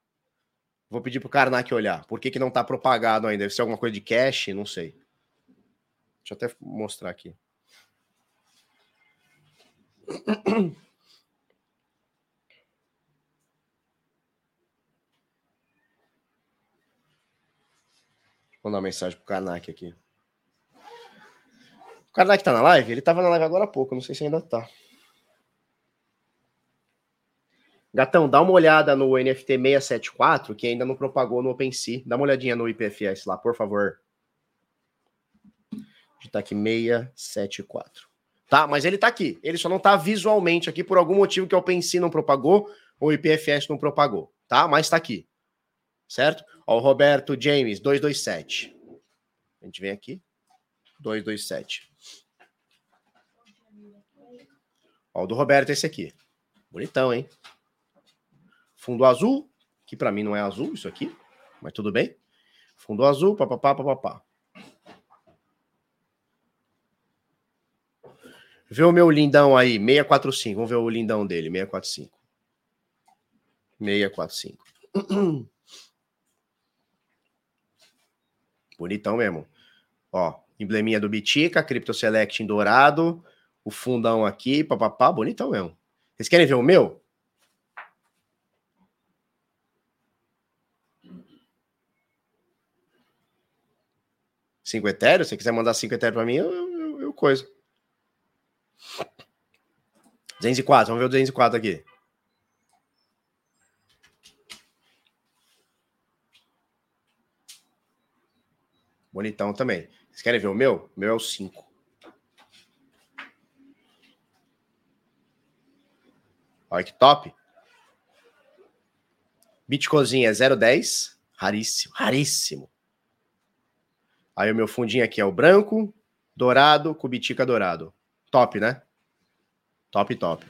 Vou pedir pro Karnak olhar. Por que, que não tá propagado ainda? Deve ser alguma coisa de cache, não sei. Deixa eu até mostrar aqui. Vou mandar uma mensagem pro Karnak aqui. O Karnak tá na live? Ele tava na live agora há pouco, não sei se ainda tá. Gatão, dá uma olhada no NFT 674, que ainda não propagou no OpenSea. Dá uma olhadinha no IPFS lá, por favor. Tá aqui 674. Tá, mas ele tá aqui. Ele só não tá visualmente aqui por algum motivo que o OpenSea não propagou ou o IPFS não propagou, tá? Mas tá aqui certo? Ó, o Roberto James, 227. A gente vem aqui. 227. Ó, o do Roberto é esse aqui. Bonitão, hein? Fundo azul, que para mim não é azul isso aqui, mas tudo bem. Fundo azul, papapá, papapá. Vê o meu lindão aí, 645. Vamos ver o lindão dele, 645. 645. Bonitão mesmo. Ó, embleminha do Bitica, Crypto Select em dourado, o fundão aqui, papapá, bonitão mesmo. Vocês querem ver o meu? Cinco etéreos se você quiser mandar cinco etéreos para mim, eu, eu, eu coisa. 204, vamos ver o 204 aqui. Bonitão também. Vocês querem ver o meu? O meu é o 5. Olha que top. Bitcozinha é 0,10. Raríssimo, raríssimo. Aí o meu fundinho aqui é o branco, dourado, cubitica dourado. Top, né? Top, top.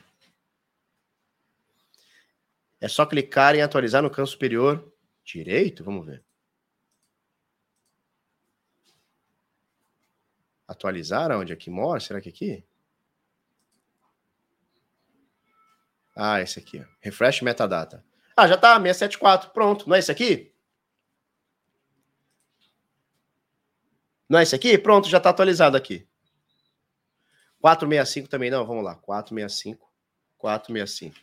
É só clicar em atualizar no canto superior direito. Vamos ver. Atualizar aonde aqui mora? Será que aqui? Ah, esse aqui. Refresh metadata. Ah, já tá, 674. Pronto. Não é esse aqui? Não é esse aqui? Pronto, já tá atualizado aqui. 465 também não, vamos lá. 465. 465.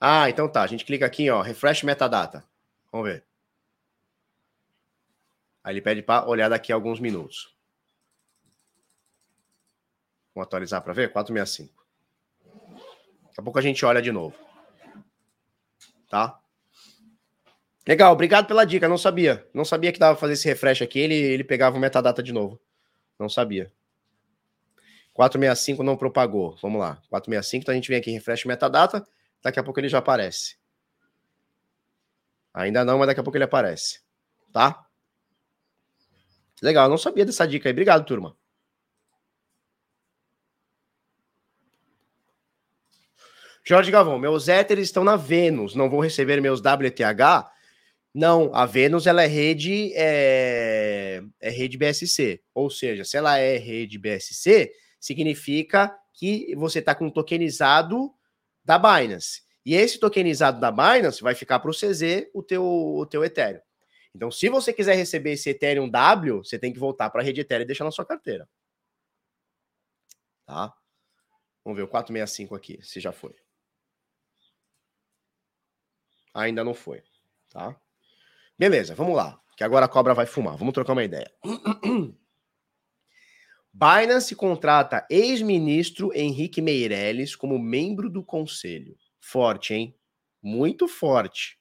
Ah, então tá. A gente clica aqui, ó, refresh metadata. Vamos ver. Aí ele pede para olhar daqui a alguns minutos. Vamos atualizar para ver? 465. Daqui a pouco a gente olha de novo. Tá? Legal, obrigado pela dica. Não sabia. Não sabia que dava pra fazer esse refresh aqui. Ele, ele pegava o metadata de novo. Não sabia. 465 não propagou. Vamos lá. 465, então a gente vem aqui, refresh metadata. Daqui a pouco ele já aparece. Ainda não, mas daqui a pouco ele aparece. Tá? Legal, não sabia dessa dica aí. Obrigado, turma. Jorge Galvão, meus éteres estão na Vênus, não vou receber meus WTH? Não, a Vênus ela é rede é, é rede BSC, ou seja, se ela é rede BSC, significa que você está com um tokenizado da Binance. E esse tokenizado da Binance vai ficar para o CZ o teu, o teu Ethereum. Então, se você quiser receber esse Ethereum W, você tem que voltar para a rede Ethereum e deixar na sua carteira. Tá? Vamos ver o 465 aqui, se já foi. Ainda não foi, tá? Beleza, vamos lá, que agora a cobra vai fumar. Vamos trocar uma ideia. Binance contrata ex-ministro Henrique Meirelles como membro do conselho. Forte, hein? Muito forte.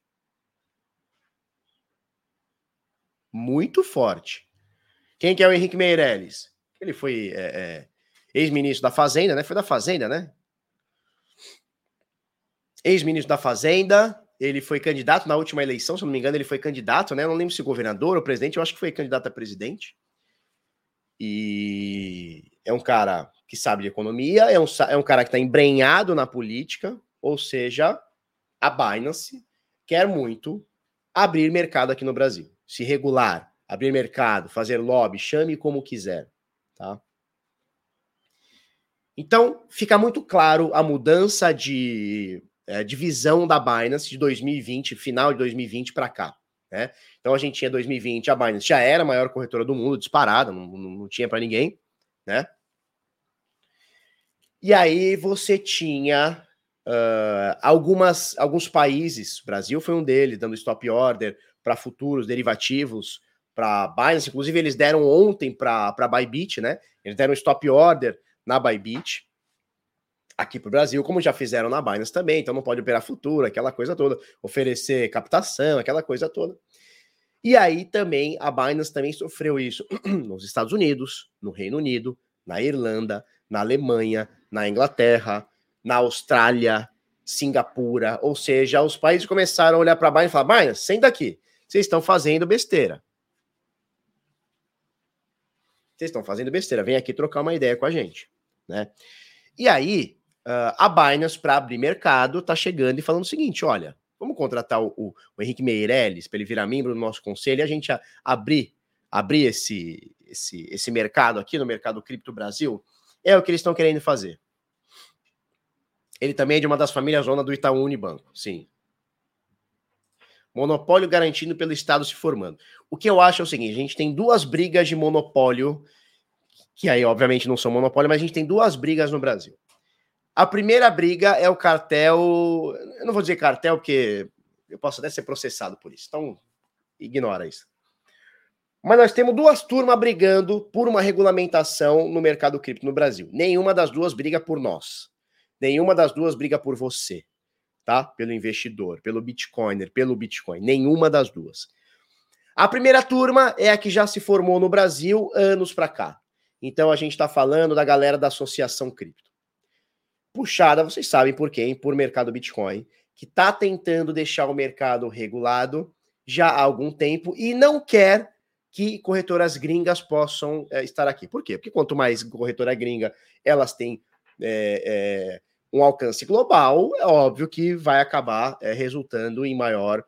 Muito forte. Quem que é o Henrique Meirelles? Ele foi é, é, ex-ministro da Fazenda, né? Foi da Fazenda, né? Ex-ministro da Fazenda, ele foi candidato na última eleição, se não me engano, ele foi candidato, né? Eu não lembro se governador ou presidente, eu acho que foi candidato a presidente. E é um cara que sabe de economia, é um, é um cara que está embrenhado na política, ou seja, a Binance quer muito abrir mercado aqui no Brasil, se regular, abrir mercado, fazer lobby, chame como quiser, tá? Então, fica muito claro a mudança de é, divisão da Binance de 2020, final de 2020 para cá. Né? Então a gente tinha 2020, a Binance já era a maior corretora do mundo, disparada, não, não, não tinha para ninguém, né? E aí você tinha uh, algumas, alguns países, Brasil foi um deles, dando stop order para futuros derivativos, para Binance, inclusive eles deram ontem para a Bybit, né? Eles deram stop order na Bybit aqui para o Brasil, como já fizeram na Binance também, então não pode operar futuro, aquela coisa toda, oferecer captação, aquela coisa toda. E aí também a Binance também sofreu isso nos Estados Unidos, no Reino Unido, na Irlanda, na Alemanha, na Inglaterra, na Austrália, Singapura, ou seja, os países começaram a olhar para a Binance e falar: Binance, senta aqui, vocês estão fazendo besteira. Vocês estão fazendo besteira, vem aqui trocar uma ideia com a gente, né? E aí, Uh, a Binance, para abrir mercado, está chegando e falando o seguinte: olha, vamos contratar o, o, Henrique Meirelles para ele virar membro do nosso conselho e a gente a, abrir, abrir esse, esse, esse mercado aqui no mercado cripto Brasil. É o que eles estão querendo fazer. Ele também é de uma das famílias zona do Itaú Unibanco, sim. Monopólio garantido pelo Estado se formando. O que eu acho é o seguinte: a gente tem duas brigas de monopólio, que aí, obviamente, não são monopólio, mas a gente tem duas brigas no Brasil. A primeira briga é o cartel. Eu não vou dizer cartel, porque eu posso até ser processado por isso. Então, ignora isso. Mas nós temos duas turmas brigando por uma regulamentação no mercado cripto no Brasil. Nenhuma das duas briga por nós. Nenhuma das duas briga por você, tá? Pelo investidor, pelo Bitcoiner, pelo Bitcoin. Nenhuma das duas. A primeira turma é a que já se formou no Brasil anos para cá. Então a gente está falando da galera da Associação Cripto. Puxada, vocês sabem por quem? Por mercado Bitcoin, que está tentando deixar o mercado regulado já há algum tempo e não quer que corretoras gringas possam é, estar aqui. Por quê? Porque quanto mais corretora gringa elas têm é, é, um alcance global, é óbvio que vai acabar resultando em maior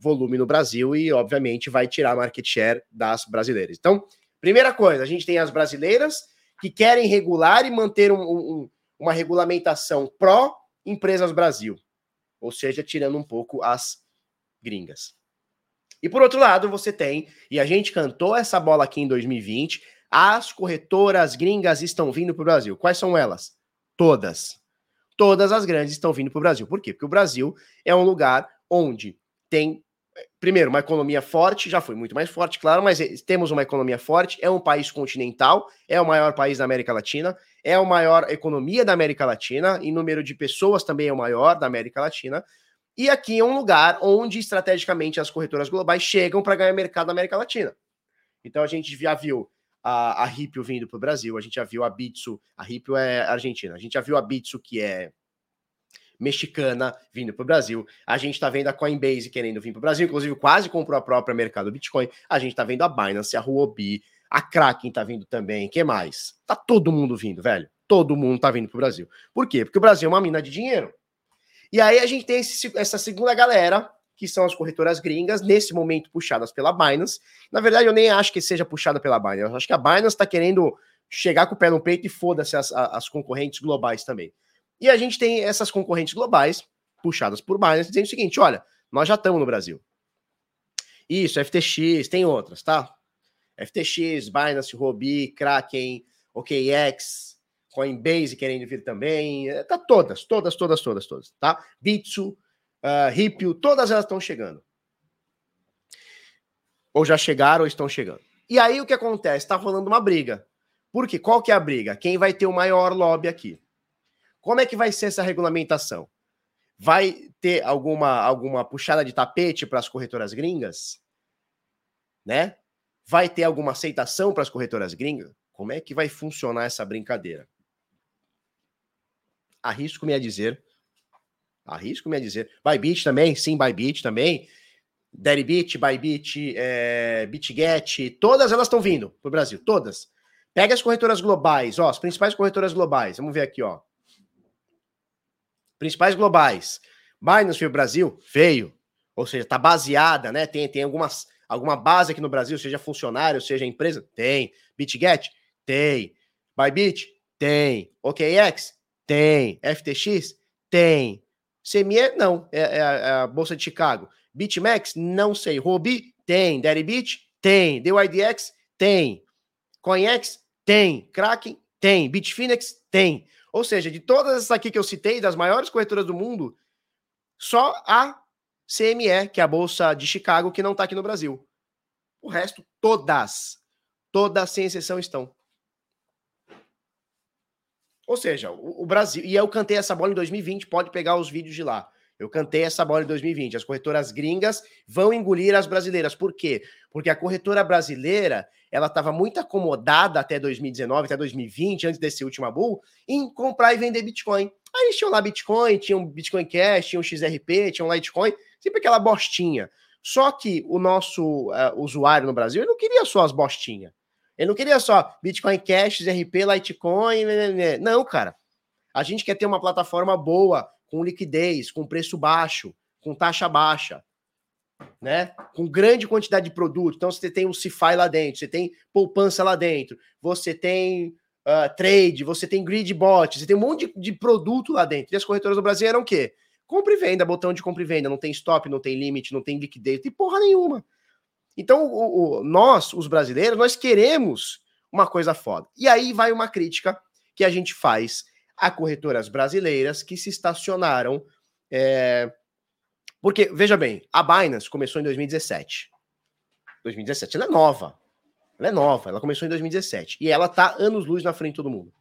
volume no Brasil e, obviamente, vai tirar market share das brasileiras. Então, primeira coisa, a gente tem as brasileiras que querem regular e manter um, um, uma regulamentação pró-empresas Brasil, ou seja, tirando um pouco as gringas. E por outro lado, você tem, e a gente cantou essa bola aqui em 2020, as corretoras gringas estão vindo para o Brasil. Quais são elas? Todas. Todas as grandes estão vindo para o Brasil. Por quê? Porque o Brasil é um lugar onde tem, primeiro, uma economia forte, já foi muito mais forte, claro, mas temos uma economia forte, é um país continental, é o maior país da América Latina, é a maior economia da América Latina, em número de pessoas também é o maior da América Latina, e aqui é um lugar onde estrategicamente as corretoras globais chegam para ganhar mercado na América Latina. Então a gente já viu a, a Ripio vindo para o Brasil, a gente já viu a Bitsu, a Ripio é argentina, a gente já viu a Bitsu que é mexicana vindo para o Brasil. A gente está vendo a Coinbase querendo vir para o Brasil, inclusive quase comprou a própria mercado Bitcoin. A gente está vendo a Binance, a Huobi, a Kraken está vindo também. que mais? Tá todo mundo vindo, velho. Todo mundo está vindo para o Brasil. Por quê? Porque o Brasil é uma mina de dinheiro. E aí a gente tem esse, essa segunda galera, que são as corretoras gringas, nesse momento puxadas pela Binance. Na verdade, eu nem acho que seja puxada pela Binance. Eu acho que a Binance está querendo chegar com o pé no peito e foda-se as, as concorrentes globais também. E a gente tem essas concorrentes globais, puxadas por Binance, dizendo o seguinte: olha, nós já estamos no Brasil. Isso, FTX, tem outras, tá? FTX, Binance, Robi, Kraken, OKX, Coinbase querendo vir também, é, tá todas, todas, todas, todas, todas, tá? Bitsu, uh, Ripio, todas elas estão chegando. Ou já chegaram ou estão chegando. E aí o que acontece? Tá rolando uma briga. Por quê? Qual que é a briga? Quem vai ter o maior lobby aqui? Como é que vai ser essa regulamentação? Vai ter alguma alguma puxada de tapete para as corretoras gringas? Né? Vai ter alguma aceitação para as corretoras gringas? Como é que vai funcionar essa brincadeira? arrisco-me a dizer, arrisco-me a dizer, Bybit também, sim, Bybit também, Deribit, Bybit, é, BitGet, todas elas estão vindo para o Brasil, todas. Pega as corretoras globais, ó, as principais corretoras globais, vamos ver aqui, ó. Principais globais. Binance Brasil? Veio. Ou seja, tá baseada, né? Tem, tem algumas, alguma base aqui no Brasil, seja funcionário, seja empresa? Tem. BitGet? Tem. Bybit? Tem. OKX? Tem. FTX? Tem. CME? Não. É, é, é, a Bolsa de Chicago. BitMEX? Não sei. Robi? Tem. Deribit? Tem. DYDX? Tem. CoinEx? Tem. Kraken? Tem. Bitfinex? Tem. Ou seja, de todas essas aqui que eu citei, das maiores corretoras do mundo, só a CME, que é a Bolsa de Chicago, que não está aqui no Brasil. O resto, todas, todas sem exceção estão. Ou seja, o, Brasil. E eu cantei essa bola em 2020, pode pegar os vídeos de lá. Eu cantei essa bola em 2020. As corretoras gringas vão engolir as brasileiras. Por quê? Porque a corretora brasileira ela estava muito acomodada até 2019, até 2020, antes desse último bull, em comprar e vender Bitcoin. Aí eles tinham lá Bitcoin, tinham Bitcoin Cash, tinham XRP, tinham Litecoin, sempre aquela bostinha. Só que o nosso uh, usuário no Brasil ele não queria só as bostinhas. Ele não queria só Bitcoin Cash, RP, Litecoin. Né, né, né. Não, cara. A gente quer ter uma plataforma boa, com liquidez, com preço baixo, com taxa baixa, né? Com grande quantidade de produto. Então você tem o CeFi lá dentro, você tem poupança lá dentro, você tem uh, trade, você tem grid bot, você tem um monte de, de, produto lá dentro. E as corretoras do Brasil eram o quê? Compre e venda, botão de compra e venda, não tem stop, não tem limite, não tem liquidez, não tem porra nenhuma. Então, o, o, nós, os brasileiros, nós queremos uma coisa foda. E aí vai uma crítica que a gente faz a corretoras brasileiras que se estacionaram. É... Porque, veja bem, a Binance começou em 2017. 2017, ela é nova. Ela é nova, ela começou em 2017. E ela tá anos-luz na frente de todo mundo.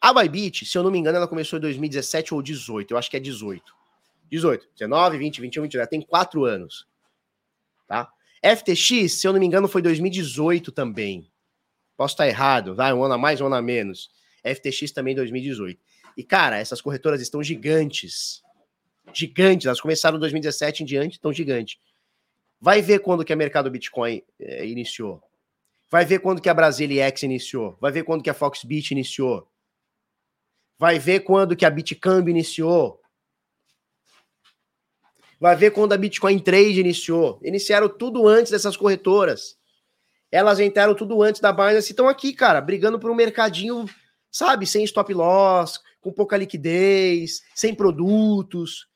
A Bybit, se eu não me engano, ela começou em 2017 ou 18. Eu acho que é 18. 18, 19, 20, 21, 22. Ela tem quatro anos. Tá? FTX, se eu não me engano, foi 2018 também. Posso estar errado, vai, um ano a mais, um ano a menos. FTX também 2018. E, cara, essas corretoras estão gigantes. Gigantes. Elas começaram em 2017 em diante, estão gigantes. Vai ver quando que a mercado Bitcoin é, iniciou. Vai ver quando que a Brasiliex iniciou. Vai ver quando que a Foxbit iniciou. Vai ver quando que a Bitcamp iniciou. Vai ver quando a Bitcoin Trade iniciou. Iniciaram tudo antes dessas corretoras. Elas entraram tudo antes da Binance e estão aqui, cara, brigando por um mercadinho, sabe, sem stop loss, com pouca liquidez, sem produtos.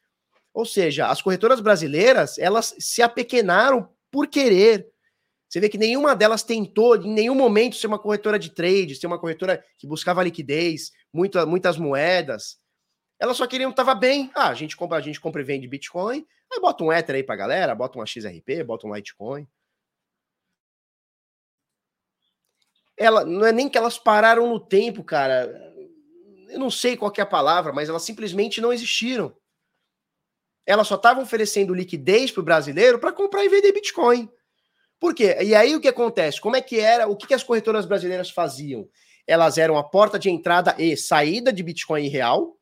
Ou seja, as corretoras brasileiras, elas se apequenaram por querer. Você vê que nenhuma delas tentou, em nenhum momento, ser uma corretora de trade, ser uma corretora que buscava liquidez, muita, muitas moedas. Elas só queriam, tava bem. Ah, a gente compra, a gente compra e vende Bitcoin, aí bota um Ether aí pra galera, bota uma XRP, bota um Litecoin. Ela, não é nem que elas pararam no tempo, cara. Eu não sei qual é a palavra, mas elas simplesmente não existiram. Elas só estavam oferecendo liquidez para o brasileiro para comprar e vender Bitcoin. Por quê? E aí o que acontece? Como é que era? O que, que as corretoras brasileiras faziam? Elas eram a porta de entrada e saída de Bitcoin real.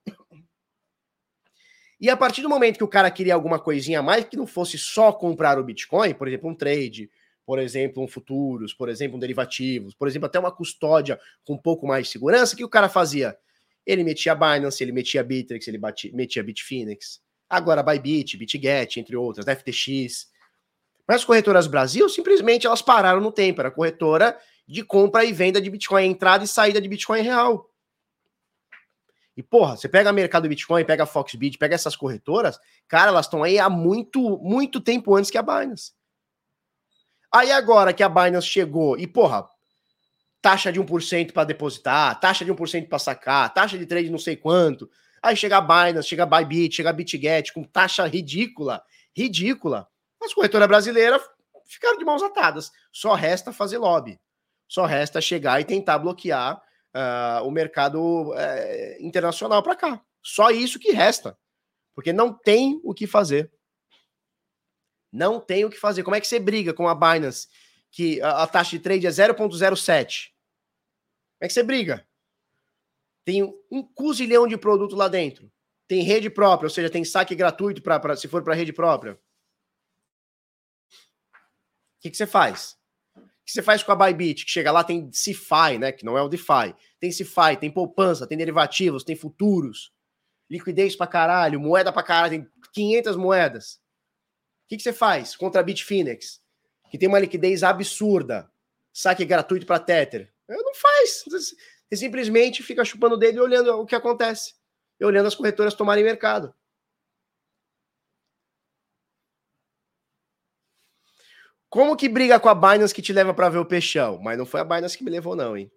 E a partir do momento que o cara queria alguma coisinha a mais, que não fosse só comprar o Bitcoin, por exemplo, um trade, por exemplo, um futuros, por exemplo, um derivativos, por exemplo, até uma custódia com um pouco mais de segurança, o que o cara fazia? Ele metia Binance, ele metia Bittrex, ele batia, metia Bitfinex, agora Bybit, BitGet, entre outras, FTX. Mas as corretoras Brasil, simplesmente elas pararam no tempo, era corretora de compra e venda de Bitcoin, entrada e saída de Bitcoin real. E, porra, você pega o mercado Bitcoin, pega a Foxbit, pega essas corretoras, cara, elas estão aí há muito, muito tempo antes que a Binance. Aí agora que a Binance chegou e, porra, taxa de 1% para depositar, taxa de 1% para sacar, taxa de trade não sei quanto. Aí chega a Binance, chega a Bybit, chega a BitGet com taxa ridícula, ridícula. As corretoras brasileiras ficaram de mãos atadas. Só resta fazer lobby. Só resta chegar e tentar bloquear uh, o mercado uh, internacional para cá. Só isso que resta. Porque não tem o que fazer. Não tem o que fazer. Como é que você briga com a Binance que a, a taxa de trade é 0,07? Como é que você briga? Tem um cozilhão de produto lá dentro. Tem rede própria, ou seja, tem saque gratuito para se for para rede própria. O que, que você faz? O que você faz com a Bybit? Que chega lá, tem CeFi, né? Que não é o DeFi. Tem CeFi, tem poupança, tem derivativos, tem futuros. Liquidez para caralho, moeda para caralho, tem 500 moedas. Que, que você faz contra a Bitfinex? Que tem uma liquidez absurda. Saque gratuito para Tether. Não faz. Você simplesmente fica chupando o dedo e olhando o que acontece. E olhando as corretoras tomarem mercado. Como que briga com a Binance que te leva para ver o peixão? Mas não foi a Binance que me levou, não, hein?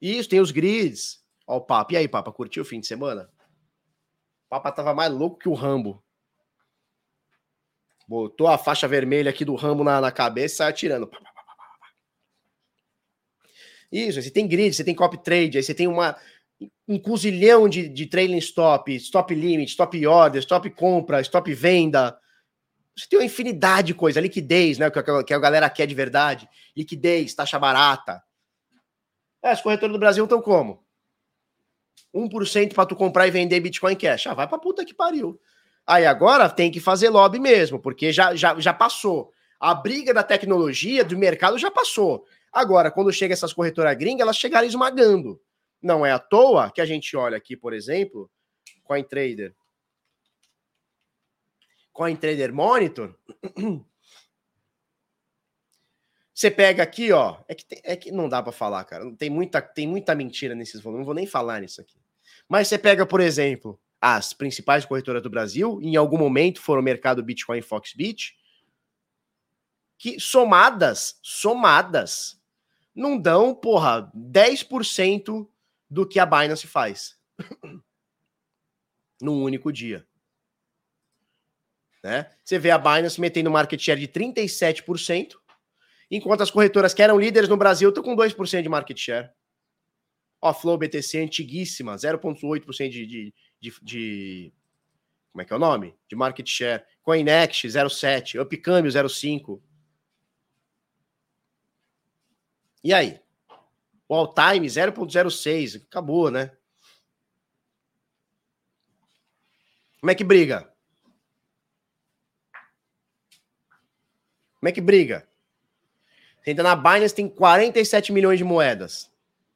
Isso, tem os grids. Ó, o Papa. E aí, Papa, curtiu o fim de semana? O Papa tava mais louco que o Rambo. Botou a faixa vermelha aqui do Rambo na, na cabeça e sai atirando. Isso, você tem grid, você tem copy trade, aí você tem uma, um cozilhão de, de trailing stop, stop limit, stop order, stop compra, stop venda. Você tem uma infinidade de coisa, liquidez, né? Que a, que a galera quer de verdade. Liquidez, taxa barata. É, as corretoras do Brasil estão como? 1% para tu comprar e vender Bitcoin Cash. Ah, vai pra puta que pariu. Aí agora tem que fazer lobby mesmo, porque já, já, já passou. A briga da tecnologia, do mercado já passou. Agora, quando chega essas corretoras gringas, elas chegaram esmagando. Não é à toa que a gente olha aqui, por exemplo, CoinTrader. CoinTrader Monitor. Você pega aqui, ó. É que, tem, é que não dá para falar, cara. Tem muita, tem muita mentira nesses volumes. Não vou nem falar nisso aqui. Mas você pega, por exemplo, as principais corretoras do Brasil, em algum momento foram o mercado Bitcoin e Foxbit, que somadas, somadas, não dão, porra, 10% do que a Binance faz. Num único dia. Né? Você vê a Binance metendo market share de 37%, enquanto as corretoras que eram líderes no Brasil estão com 2% de market share. Ó, Flow BTC antiguíssima, 0,8% de, de, de, de, como é que é o nome? De market share. Coinext 0,7, Upcâmbio 0,5. E aí? O all time 0,06. Acabou, né? Como é que briga? Como é que briga? Você entra na Binance, tem 47 milhões de moedas.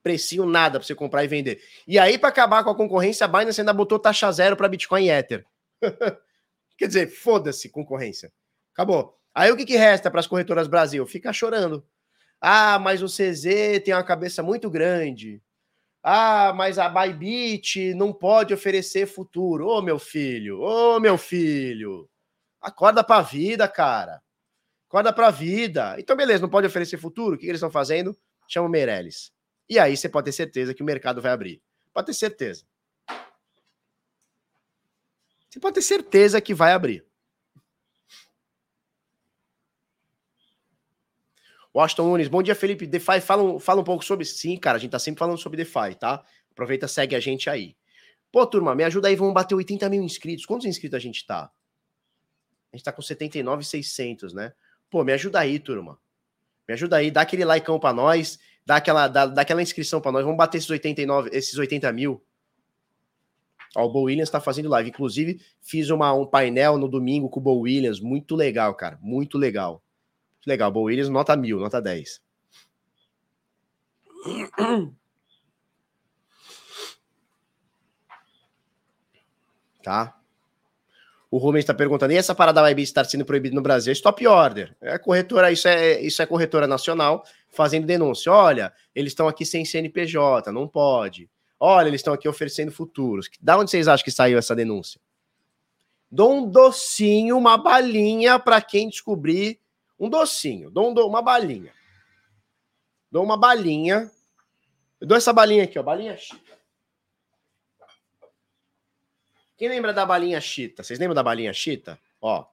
Precinho nada para você comprar e vender. E aí, para acabar com a concorrência, a Binance ainda botou taxa zero para Bitcoin e Ether. Quer dizer, foda-se concorrência. Acabou. Aí o que, que resta para as corretoras Brasil? Ficar chorando. Ah, mas o CZ tem uma cabeça muito grande. Ah, mas a Bybit não pode oferecer futuro. Ô, oh, meu filho, ô, oh, meu filho. Acorda pra vida, cara. Acorda pra vida. Então, beleza, não pode oferecer futuro. O que, que eles estão fazendo? Chama o Meirelles. E aí você pode ter certeza que o mercado vai abrir. Pode ter certeza. Você pode ter certeza que vai abrir. Washington Nunes, bom dia, Felipe. DeFi, fala, fala um pouco sobre. Sim, cara, a gente tá sempre falando sobre DeFi, tá? Aproveita, segue a gente aí. Pô, turma, me ajuda aí, vamos bater 80 mil inscritos. Quantos inscritos a gente tá? A gente tá com 79,600, né? Pô, me ajuda aí, turma. Me ajuda aí, dá aquele likeão pra nós, dá aquela, dá, dá aquela inscrição pra nós. Vamos bater esses 89, esses 80 mil. Ó, o Bo Williams tá fazendo live. Inclusive, fiz uma, um painel no domingo com o Bo Williams. Muito legal, cara. Muito legal. Muito legal. Bo Williams, nota mil, nota 10. Tá? O Rubens está perguntando: e essa parada vai estar sendo proibida no Brasil? Stop order. É corretora, isso é, isso é corretora nacional fazendo denúncia. Olha, eles estão aqui sem CNPJ, não pode. Olha, eles estão aqui oferecendo futuros. Da onde vocês acham que saiu essa denúncia? Dou um docinho, uma balinha para quem descobrir. Um docinho, dou, um, uma balinha. Dou uma balinha. Eu dou essa balinha aqui, ó, balinha chita. Quem lembra da balinha chita? Vocês lembram da balinha chita? Ó,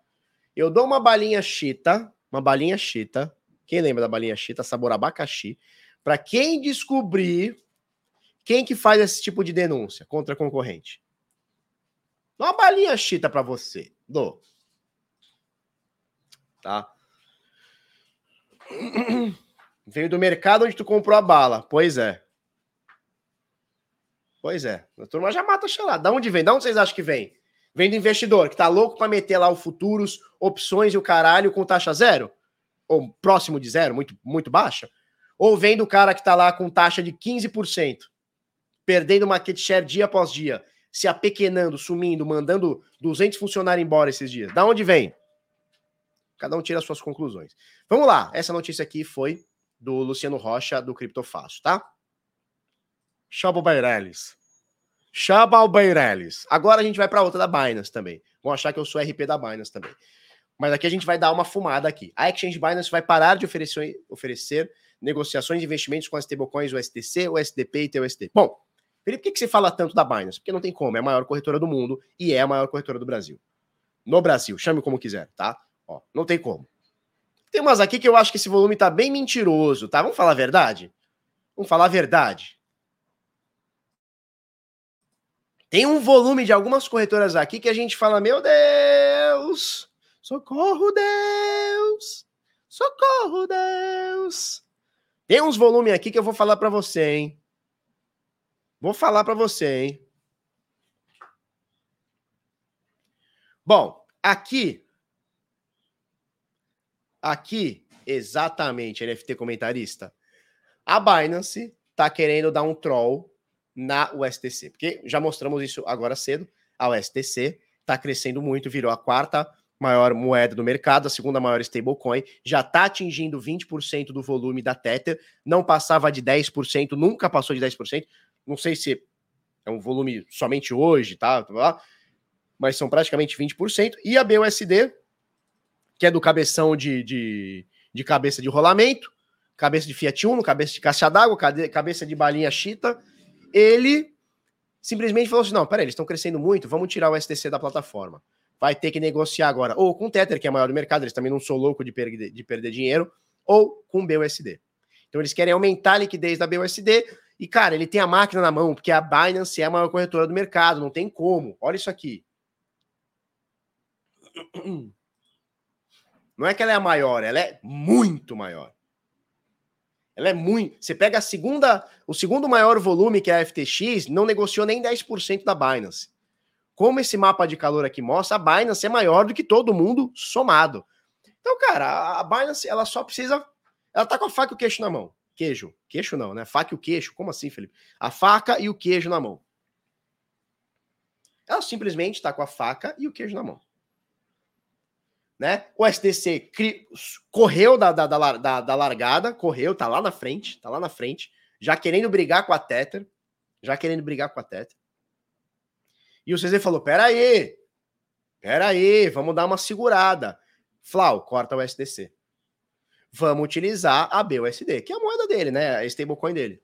eu dou uma balinha chita, uma balinha chita. Quem lembra da balinha chita, sabor abacaxi? Para quem descobrir quem que faz esse tipo de denúncia contra concorrente? Dá uma balinha chita para você. Dou. Tá? Veio do mercado onde tu comprou a bala. Pois é. Pois é. A turma já mata a Da onde vem? Da onde vocês acham que vem? Vem do investidor que tá louco para meter lá o futuros, opções e o caralho com taxa zero? Ou próximo de zero, muito, muito baixa? Ou vem do cara que tá lá com taxa de 15%? perdendo market share dia após dia, se apequenando, sumindo, mandando 200 funcionários embora esses dias. Da onde vem? Cada um tira as suas conclusões. Vamos lá. Essa notícia aqui foi do Luciano Rocha, do Criptofácil, tá? Chaba Chaba Beireles. Agora a gente vai para outra da Binance também. Vão achar que eu sou RP da Binance também. Mas aqui a gente vai dar uma fumada aqui. A Exchange Binance vai parar de oferecer, oferecer negociações de investimentos com as stablecoins, o STC, o SDP e TUSD. Bom, Felipe, por que, você fala tanto da Binance? Porque não tem como, é a maior corretora do mundo e é a maior corretora do Brasil. No Brasil, chame como quiser, tá? Ó, não tem como. Tem umas aqui que eu acho que esse volume tá bem mentiroso, tá? Vamos falar a verdade? Vamos falar a verdade. Tem um volume de algumas corretoras aqui que a gente fala, meu Deus, socorro Deus, socorro Deus. Tem uns volumes aqui que eu vou falar para você, hein? Vou falar para você, hein? Bom, aqui. Aqui, exatamente, NFT comentarista. A Binance tá querendo dar um troll na USTC, porque já mostramos isso agora cedo. A USTC tá crescendo muito, virou a quarta maior moeda do mercado, a segunda maior stablecoin, já está atingindo 20% do volume da Tether, não passava de 10%, nunca passou de 10%, não sei se é um volume somente hoje, tá? Mas são praticamente 20%. E a BUSD, que é do cabeção de, de, de cabeça de rolamento, cabeça de Fiat Uno, cabeça de caixa d'água, cabeça de balinha chita, ele simplesmente falou assim: não, peraí, eles estão crescendo muito, vamos tirar o STC da plataforma. Vai ter que negociar agora, ou com o Tether, que é maior do mercado, eles também não são loucos de perder, de perder dinheiro, ou com o BUSD. Então eles querem aumentar a liquidez da BUSD e, cara, ele tem a máquina na mão, porque a Binance é a maior corretora do mercado, não tem como. Olha isso aqui. Não é que ela é a maior, ela é muito maior. Ela é muito. Você pega a segunda, o segundo maior volume, que é a FTX, não negociou nem 10% da Binance. Como esse mapa de calor aqui mostra, a Binance é maior do que todo mundo somado. Então, cara, a Binance, ela só precisa. Ela tá com a faca e o queixo na mão. Queijo. Queixo não, né? Faca e o queixo. Como assim, Felipe? A faca e o queijo na mão. Ela simplesmente está com a faca e o queijo na mão. Né? O SDC cri... correu da, da, da, da, largada, correu, tá lá na frente, tá lá na frente, já querendo brigar com a Tether, já querendo brigar com a Tether. E o CZ falou: peraí, peraí, vamos dar uma segurada. Flau, corta o SDC. Vamos utilizar a BUSD, que é a moeda dele, né? A stablecoin dele.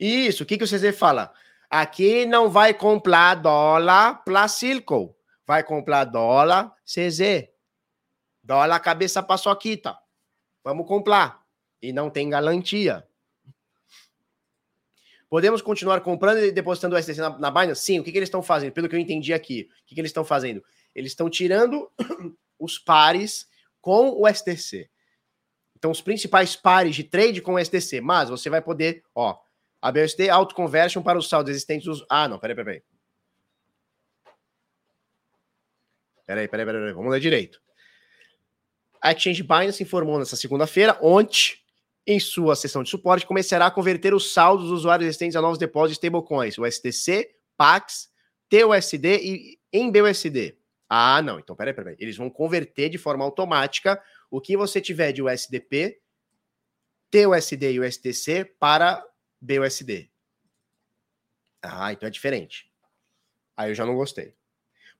Isso, o que, que o CZ fala? Aqui não vai comprar dólar para Circle. Vai comprar dólar CZ. Dólar cabeça paçoquita. Vamos comprar. E não tem garantia. Podemos continuar comprando e depositando o STC na, na Binance? Sim. O que, que eles estão fazendo? Pelo que eu entendi aqui. O que, que eles estão fazendo? Eles estão tirando os pares com o STC. Então, os principais pares de trade com o STC. Mas você vai poder, ó, a BUSD auto-conversion para os saldos existentes dos. Ah, não, peraí, peraí. Peraí, peraí, peraí. Vamos ler direito. A Exchange Binance informou nessa segunda-feira, ontem, em sua sessão de suporte, começará a converter os saldos dos usuários existentes a novos depósitos de stablecoins, o STC, PAX, TUSD e em BUSD. Ah, não. Então, peraí, peraí. Eles vão converter de forma automática o que você tiver de USDP, TUSD e USTC para BUSD. Ah, então é diferente. Aí eu já não gostei.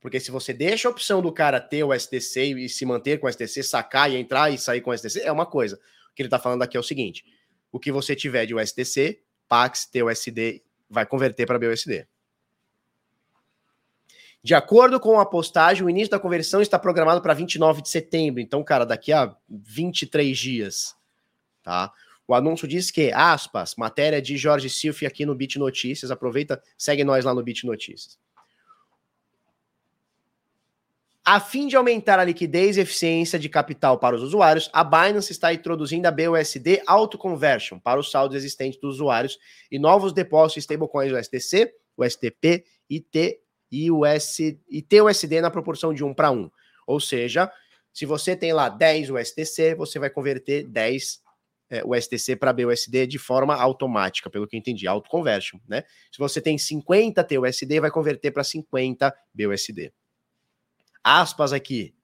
Porque se você deixa a opção do cara ter o STC e se manter com o STC, sacar e entrar e sair com o STC, é uma coisa. O que ele está falando aqui é o seguinte: o que você tiver de USDC, Pax, TUSD, vai converter para BUSD. De acordo com a postagem, o início da conversão está programado para 29 de setembro. Então, cara, daqui a 23 dias, tá? O anúncio diz que, aspas, matéria de Jorge Silfi aqui no Bit Notícias. Aproveita, segue nós lá no Bit Notícias. A fim de aumentar a liquidez e eficiência de capital para os usuários, a Binance está introduzindo a BUSD Auto Conversion para os saldos existentes dos usuários e novos depósitos stablecoins do STC, o STP e, T, e, o S, e TUSD na proporção de 1 para 1. Ou seja, se você tem lá 10 USDC, você vai converter 10 é, o STC para BUSD de forma automática, pelo que eu entendi, auto-conversion, né? Se você tem 50 TUSD, vai converter para 50 BUSD. Aspas aqui.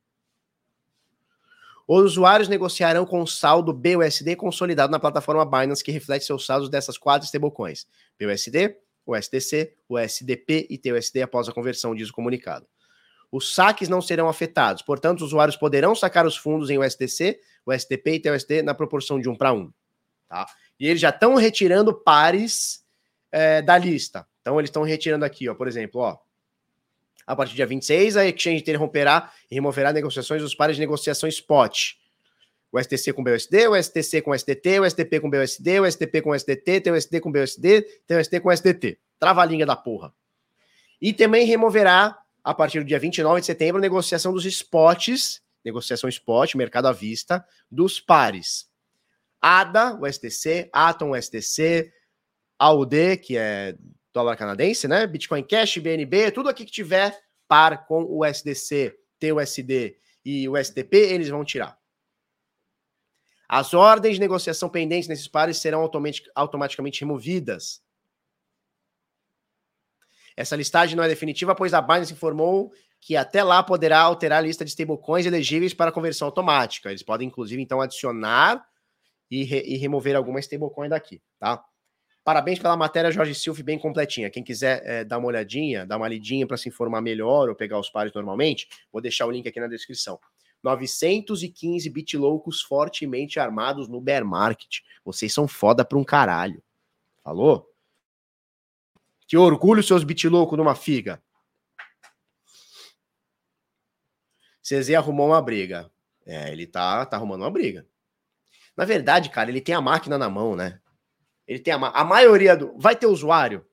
Os usuários negociarão com saldo BUSD consolidado na plataforma Binance, que reflete seus saldos dessas quatro stablecoins: BUSD, USDC, USDP e TUSD após a conversão, diz o comunicado. Os saques não serão afetados, portanto, os usuários poderão sacar os fundos em USDC, USDP e TUSD na proporção de 1 para 1. Tá? E eles já estão retirando pares é, da lista. Então, eles estão retirando aqui, ó, por exemplo, ó, a partir do dia 26, a Exchange interromperá e removerá negociações dos pares de negociação spot. O STC com BUSD, o STC com STT, o STP com BUSD, o STP com STT, TUSD com BUSD, TUSD com STT. Trava a linha da porra. E também removerá a partir do dia 29 de setembro, negociação dos spots, negociação spot, mercado à vista, dos pares. ADA, o STC, Atom, o STC, AUD, que é dólar canadense, né? Bitcoin Cash, BNB, tudo aqui que tiver par com o SDC, TUSD e o STP, eles vão tirar. As ordens de negociação pendentes nesses pares serão automaticamente removidas. Essa listagem não é definitiva, pois a Binance informou que até lá poderá alterar a lista de stablecoins elegíveis para conversão automática. Eles podem, inclusive, então, adicionar e, re e remover alguma stablecoin daqui, tá? Parabéns pela matéria, Jorge Silva, bem completinha. Quem quiser é, dar uma olhadinha, dar uma lidinha para se informar melhor ou pegar os pares normalmente, vou deixar o link aqui na descrição. 915 bitloucos fortemente armados no bear market. Vocês são foda pra um caralho. Falou? Que orgulho, seus loucos numa figa. CZ arrumou uma briga. É, ele tá, tá arrumando uma briga. Na verdade, cara, ele tem a máquina na mão, né? Ele tem a, a maioria do. Vai ter usuário,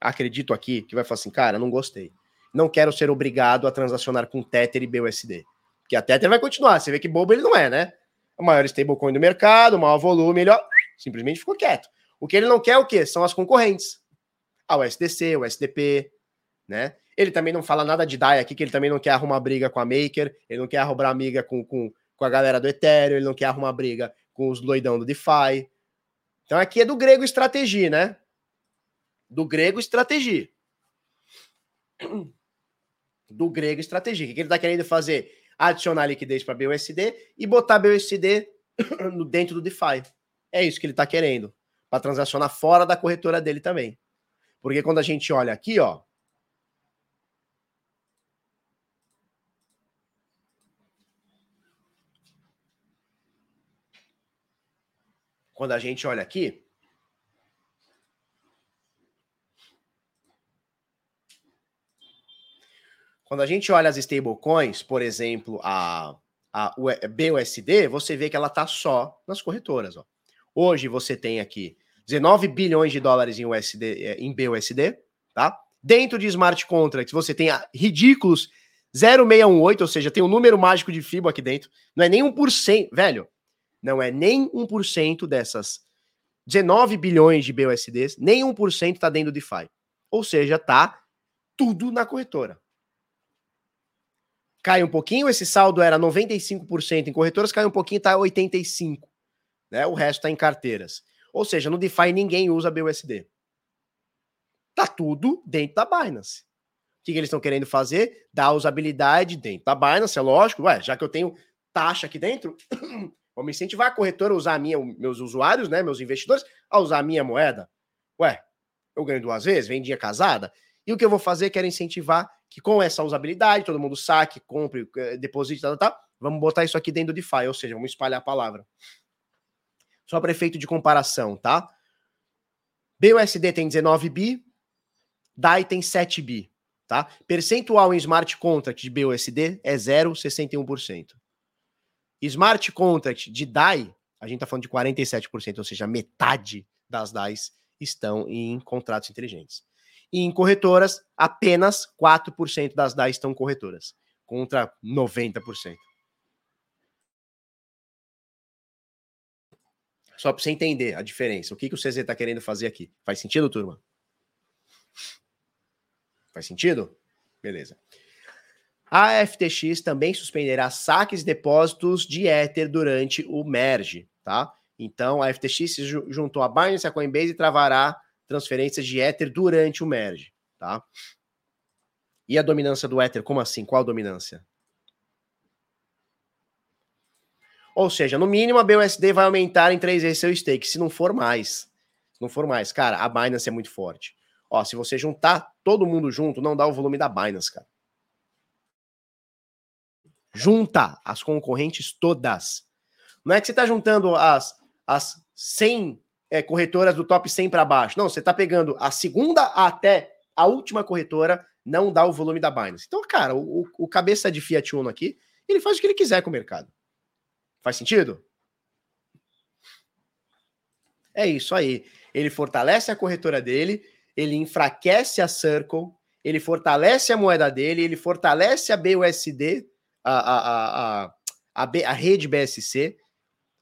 acredito aqui, que vai falar assim, cara, não gostei. não quero ser obrigado a transacionar com Tether e BUSD. Porque a Tether vai continuar. Você vê que bobo ele não é, né? O maior stablecoin do mercado, o maior volume, ele ó, simplesmente ficou quieto. O que ele não quer é o quê? São as concorrentes. Ah, o SDC, o SDP, né? Ele também não fala nada de DAI aqui, que ele também não quer arrumar briga com a Maker, ele não quer arrumar briga com, com, com a galera do Ethereum, ele não quer arrumar briga com os doidão do DeFi. Então aqui é do grego estratégia, né? Do grego estratégia. Do grego estratégia. O que ele está querendo fazer? Adicionar liquidez para BUSD e botar BUSD dentro do DeFi. É isso que ele está querendo. Para transacionar fora da corretora dele também. Porque quando a gente olha aqui, ó, quando a gente olha aqui, quando a gente olha as stablecoins, por exemplo, a, a BUSD, você vê que ela está só nas corretoras. Ó. Hoje você tem aqui 19 bilhões de dólares em, USD, é, em BUSD, tá? Dentro de smart contracts, você tem ridículos 0,618, ou seja, tem um número mágico de FIBO aqui dentro. Não é nem 1%, velho. Não é nem 1% dessas 19 bilhões de BUSDs, nem 1% está dentro do DeFi. Ou seja, tá tudo na corretora. Cai um pouquinho, esse saldo era 95% em corretoras, cai um pouquinho, tá 85%. Né? O resto está em carteiras. Ou seja, no DeFi ninguém usa BUSD. Tá tudo dentro da Binance. O que, que eles estão querendo fazer? Dar usabilidade dentro da Binance, é lógico. Ué, já que eu tenho taxa aqui dentro, Vamos incentivar a corretora a usar a minha, meus usuários, né, meus investidores, a usar a minha moeda. Ué, eu ganho duas vezes, vendinha casada. E o que eu vou fazer? Quero incentivar que com essa usabilidade, todo mundo saque, compre, eh, deposite, tal, vamos botar isso aqui dentro do DeFi, ou seja, vamos espalhar a palavra. Só para efeito de comparação, tá? BUSD tem 19 bi, DAI tem 7 bi, tá? Percentual em smart contract de BUSD é 0,61%. Smart contract de DAI, a gente está falando de 47%, ou seja, metade das DAIs estão em contratos inteligentes. E em corretoras, apenas 4% das DAIs estão corretoras, contra 90%. Só para você entender a diferença. O que, que o CZ está querendo fazer aqui? Faz sentido, turma? Faz sentido? Beleza. A FTX também suspenderá saques e depósitos de Ether durante o merge, tá? Então, a FTX se juntou a Binance, a Coinbase e travará transferências de Ether durante o merge, tá? E a dominância do Ether, como assim? Qual dominância? Ou seja, no mínimo a BUSD vai aumentar em três vezes seu stake, se não for mais. Se não for mais, cara, a Binance é muito forte. Ó, se você juntar todo mundo junto, não dá o volume da Binance, cara junta as concorrentes todas. Não é que você está juntando as, as 100 é, corretoras do top 100 para baixo. Não, você está pegando a segunda até a última corretora, não dá o volume da Binance. Então, cara, o, o cabeça de Fiat Uno aqui, ele faz o que ele quiser com o mercado. Faz sentido? É isso aí. Ele fortalece a corretora dele, ele enfraquece a Circle, ele fortalece a moeda dele, ele fortalece a BUSD a, a, a, a, B, a rede BSC.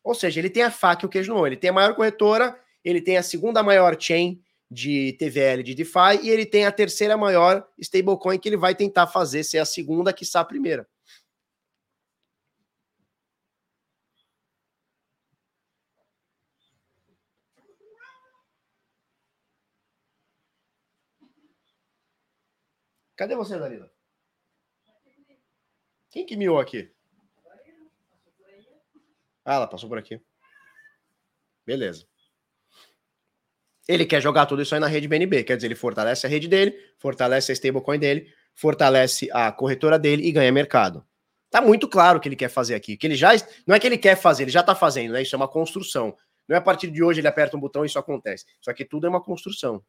Ou seja, ele tem a faca e o queijo no Ele tem a maior corretora, ele tem a segunda maior chain de TVL de DeFi e ele tem a terceira maior stablecoin que ele vai tentar fazer ser a segunda, que a primeira. Cadê você, Dalila? Quem que miou aqui? Ah, ela passou por aqui. Beleza. Ele quer jogar tudo isso aí na rede BNB, quer dizer, ele fortalece a rede dele, fortalece a stablecoin dele, fortalece a corretora dele e ganha mercado. Tá muito claro o que ele quer fazer aqui, que ele já não é que ele quer fazer, ele já tá fazendo, né? Isso é uma construção. Não é a partir de hoje ele aperta um botão e isso acontece. Isso aqui tudo é uma construção.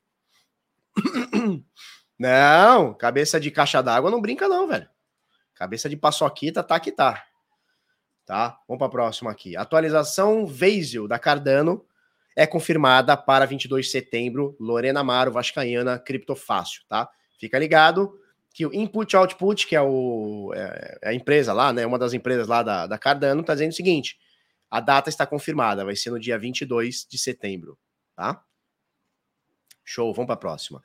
Não, cabeça de caixa d'água não brinca não, velho. Cabeça de paçoquita tá que tá. Tá? Vamos para a próxima aqui. Atualização Veisel da Cardano é confirmada para 22 de setembro. Lorena Amaro, Vascaína, Criptofácil, tá? Fica ligado que o Input Output, que é, o, é, é a empresa lá, né, uma das empresas lá da, da Cardano, está dizendo o seguinte: a data está confirmada, vai ser no dia 22 de setembro, tá? Show, vamos para a próxima.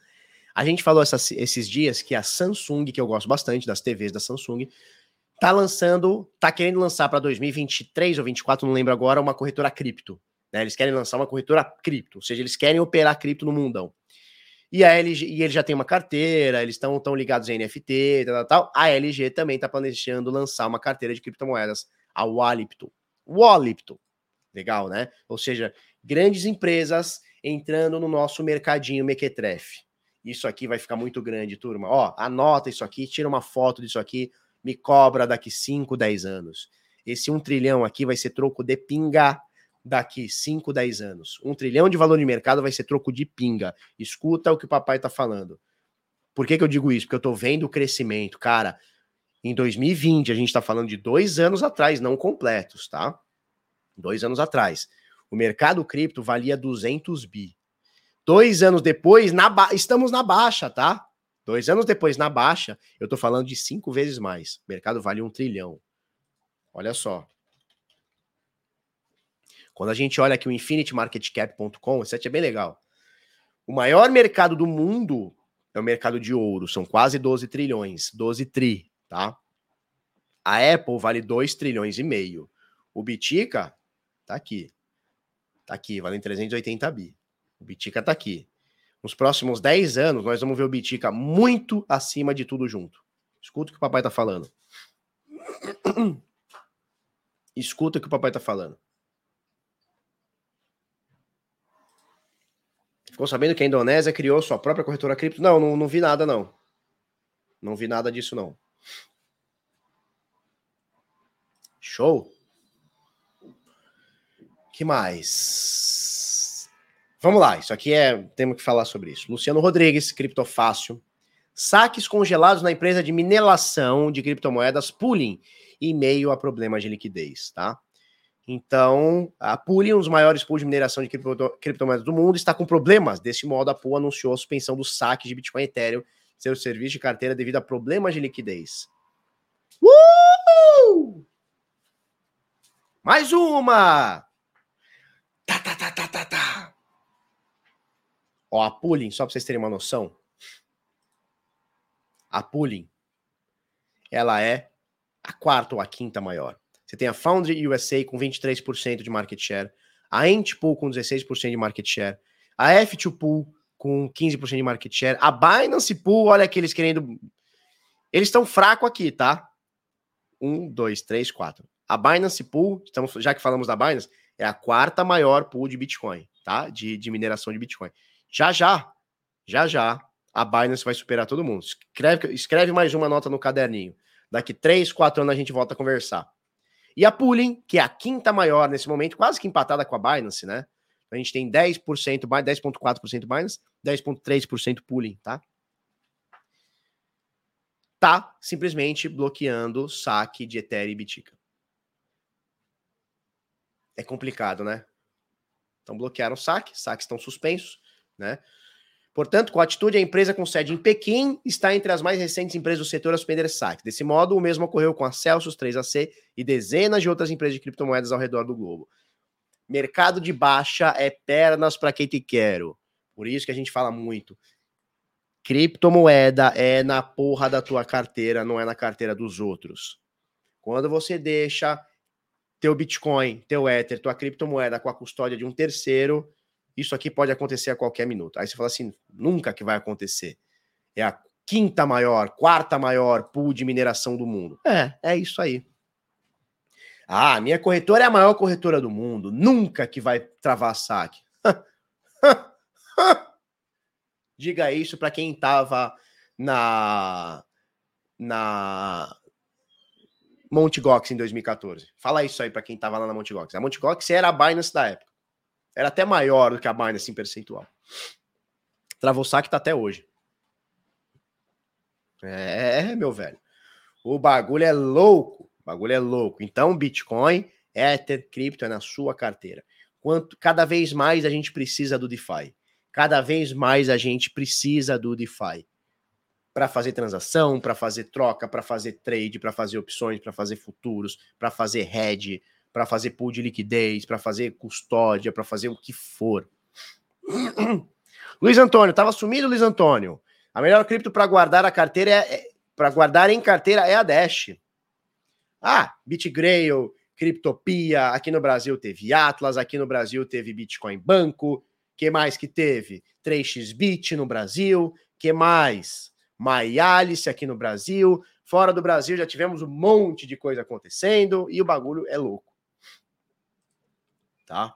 A gente falou essas, esses dias que a Samsung, que eu gosto bastante das TVs da Samsung, tá lançando, tá querendo lançar para 2023 ou 2024, não lembro agora, uma corretora cripto. Né? Eles querem lançar uma corretora cripto, ou seja, eles querem operar cripto no mundão. E a LG, e ele já tem uma carteira, eles estão tão ligados em NFT, tal, tal, tal. A LG também está planejando lançar uma carteira de criptomoedas, a Walipto. Walipto. Legal, né? Ou seja, grandes empresas entrando no nosso mercadinho mequetrefe. Isso aqui vai ficar muito grande, turma. Ó, anota isso aqui, tira uma foto disso aqui, me cobra daqui 5, 10 anos. Esse 1 um trilhão aqui vai ser troco de pinga daqui 5, 10 anos. Um trilhão de valor de mercado vai ser troco de pinga. Escuta o que o papai tá falando. Por que, que eu digo isso? Porque eu tô vendo o crescimento. Cara, em 2020, a gente tá falando de dois anos atrás, não completos, tá? Dois anos atrás. O mercado cripto valia 200 bi. Dois anos depois, na ba... estamos na baixa, tá? Dois anos depois, na baixa, eu tô falando de cinco vezes mais. O mercado vale um trilhão. Olha só. Quando a gente olha aqui o infinitymarketcap.com, esse é bem legal. O maior mercado do mundo é o mercado de ouro, são quase 12 trilhões, 12 tri, tá? A Apple vale 2 trilhões e meio. O Bitica tá aqui. Tá aqui, vale 380 bi. O Bitica tá aqui. Nos próximos 10 anos, nós vamos ver o Bitica muito acima de tudo junto. Escuta o que o papai tá falando. Escuta o que o papai tá falando. Ficou sabendo que a Indonésia criou sua própria corretora cripto? Não, não, não vi nada, não. Não vi nada disso, não. Show. que mais? Vamos lá, isso aqui é. Temos que falar sobre isso. Luciano Rodrigues, Criptofácil. Saques congelados na empresa de mineração de criptomoedas Pooling e meio a problemas de liquidez, tá? Então, a Pooling, um dos maiores pools de mineração de criptomoedas do mundo, está com problemas. Desse modo, a Pool anunciou a suspensão do saque de Bitcoin e Ethereum, seu serviço de carteira, devido a problemas de liquidez. Uh! Mais uma! Tá, tá, tá. Ó, a Pooling, só para vocês terem uma noção, a Pooling, ela é a quarta ou a quinta maior. Você tem a Foundry USA com 23% de market share, a Antpool com 16% de market share, a F2Pool com 15% de market share, a Binance Pool, olha que eles querendo. Eles estão fracos aqui, tá? Um, dois, três, quatro. A Binance Pool, estamos, já que falamos da Binance, é a quarta maior pool de Bitcoin, tá? De, de mineração de Bitcoin. Já já, já já, a Binance vai superar todo mundo. Escreve, escreve mais uma nota no caderninho. Daqui três, quatro anos a gente volta a conversar. E a Pooling, que é a quinta maior nesse momento, quase que empatada com a Binance, né? A gente tem 10%, 10,4% Binance, 10,3% Pooling, tá? Tá simplesmente bloqueando saque de Ethereum e Bitica. É complicado, né? Então bloquearam o saque, saques estão suspensos, né? Portanto, com a atitude, a empresa com sede em Pequim está entre as mais recentes empresas do setor a suspender saque. Desse modo, o mesmo ocorreu com a Celsius 3AC e dezenas de outras empresas de criptomoedas ao redor do globo. Mercado de baixa é pernas para quem te quero. Por isso que a gente fala muito. Criptomoeda é na porra da tua carteira, não é na carteira dos outros. Quando você deixa teu Bitcoin, teu Ether, tua criptomoeda com a custódia de um terceiro, isso aqui pode acontecer a qualquer minuto. Aí você fala assim, nunca que vai acontecer. É a quinta maior, quarta maior pool de mineração do mundo. É, é isso aí. Ah, minha corretora é a maior corretora do mundo. Nunca que vai travar saque. Diga isso para quem estava na na Monte Gox em 2014. Fala isso aí para quem estava lá na Monte Gox. A Monte Gox era a Binance da época. Era até maior do que a Binance em percentual. Travou saque tá até hoje. É, meu velho. O bagulho é louco. O bagulho é louco. Então, Bitcoin, Ether, cripto é na sua carteira. Quanto cada vez mais a gente precisa do DeFi. Cada vez mais a gente precisa do DeFi. para fazer transação, para fazer troca, para fazer trade, para fazer opções, para fazer futuros, para fazer hedge, para fazer pool de liquidez, para fazer custódia, para fazer o que for. Luiz Antônio, tava sumido, Luiz Antônio. A melhor cripto para guardar a carteira é, é para guardar em carteira é a Dash. Ah, BitGrail, Criptopia, aqui no Brasil teve Atlas, aqui no Brasil teve Bitcoin Banco, que mais que teve? 3xBit no Brasil, que mais? MyAlice aqui no Brasil, fora do Brasil já tivemos um monte de coisa acontecendo e o bagulho é louco. Tá?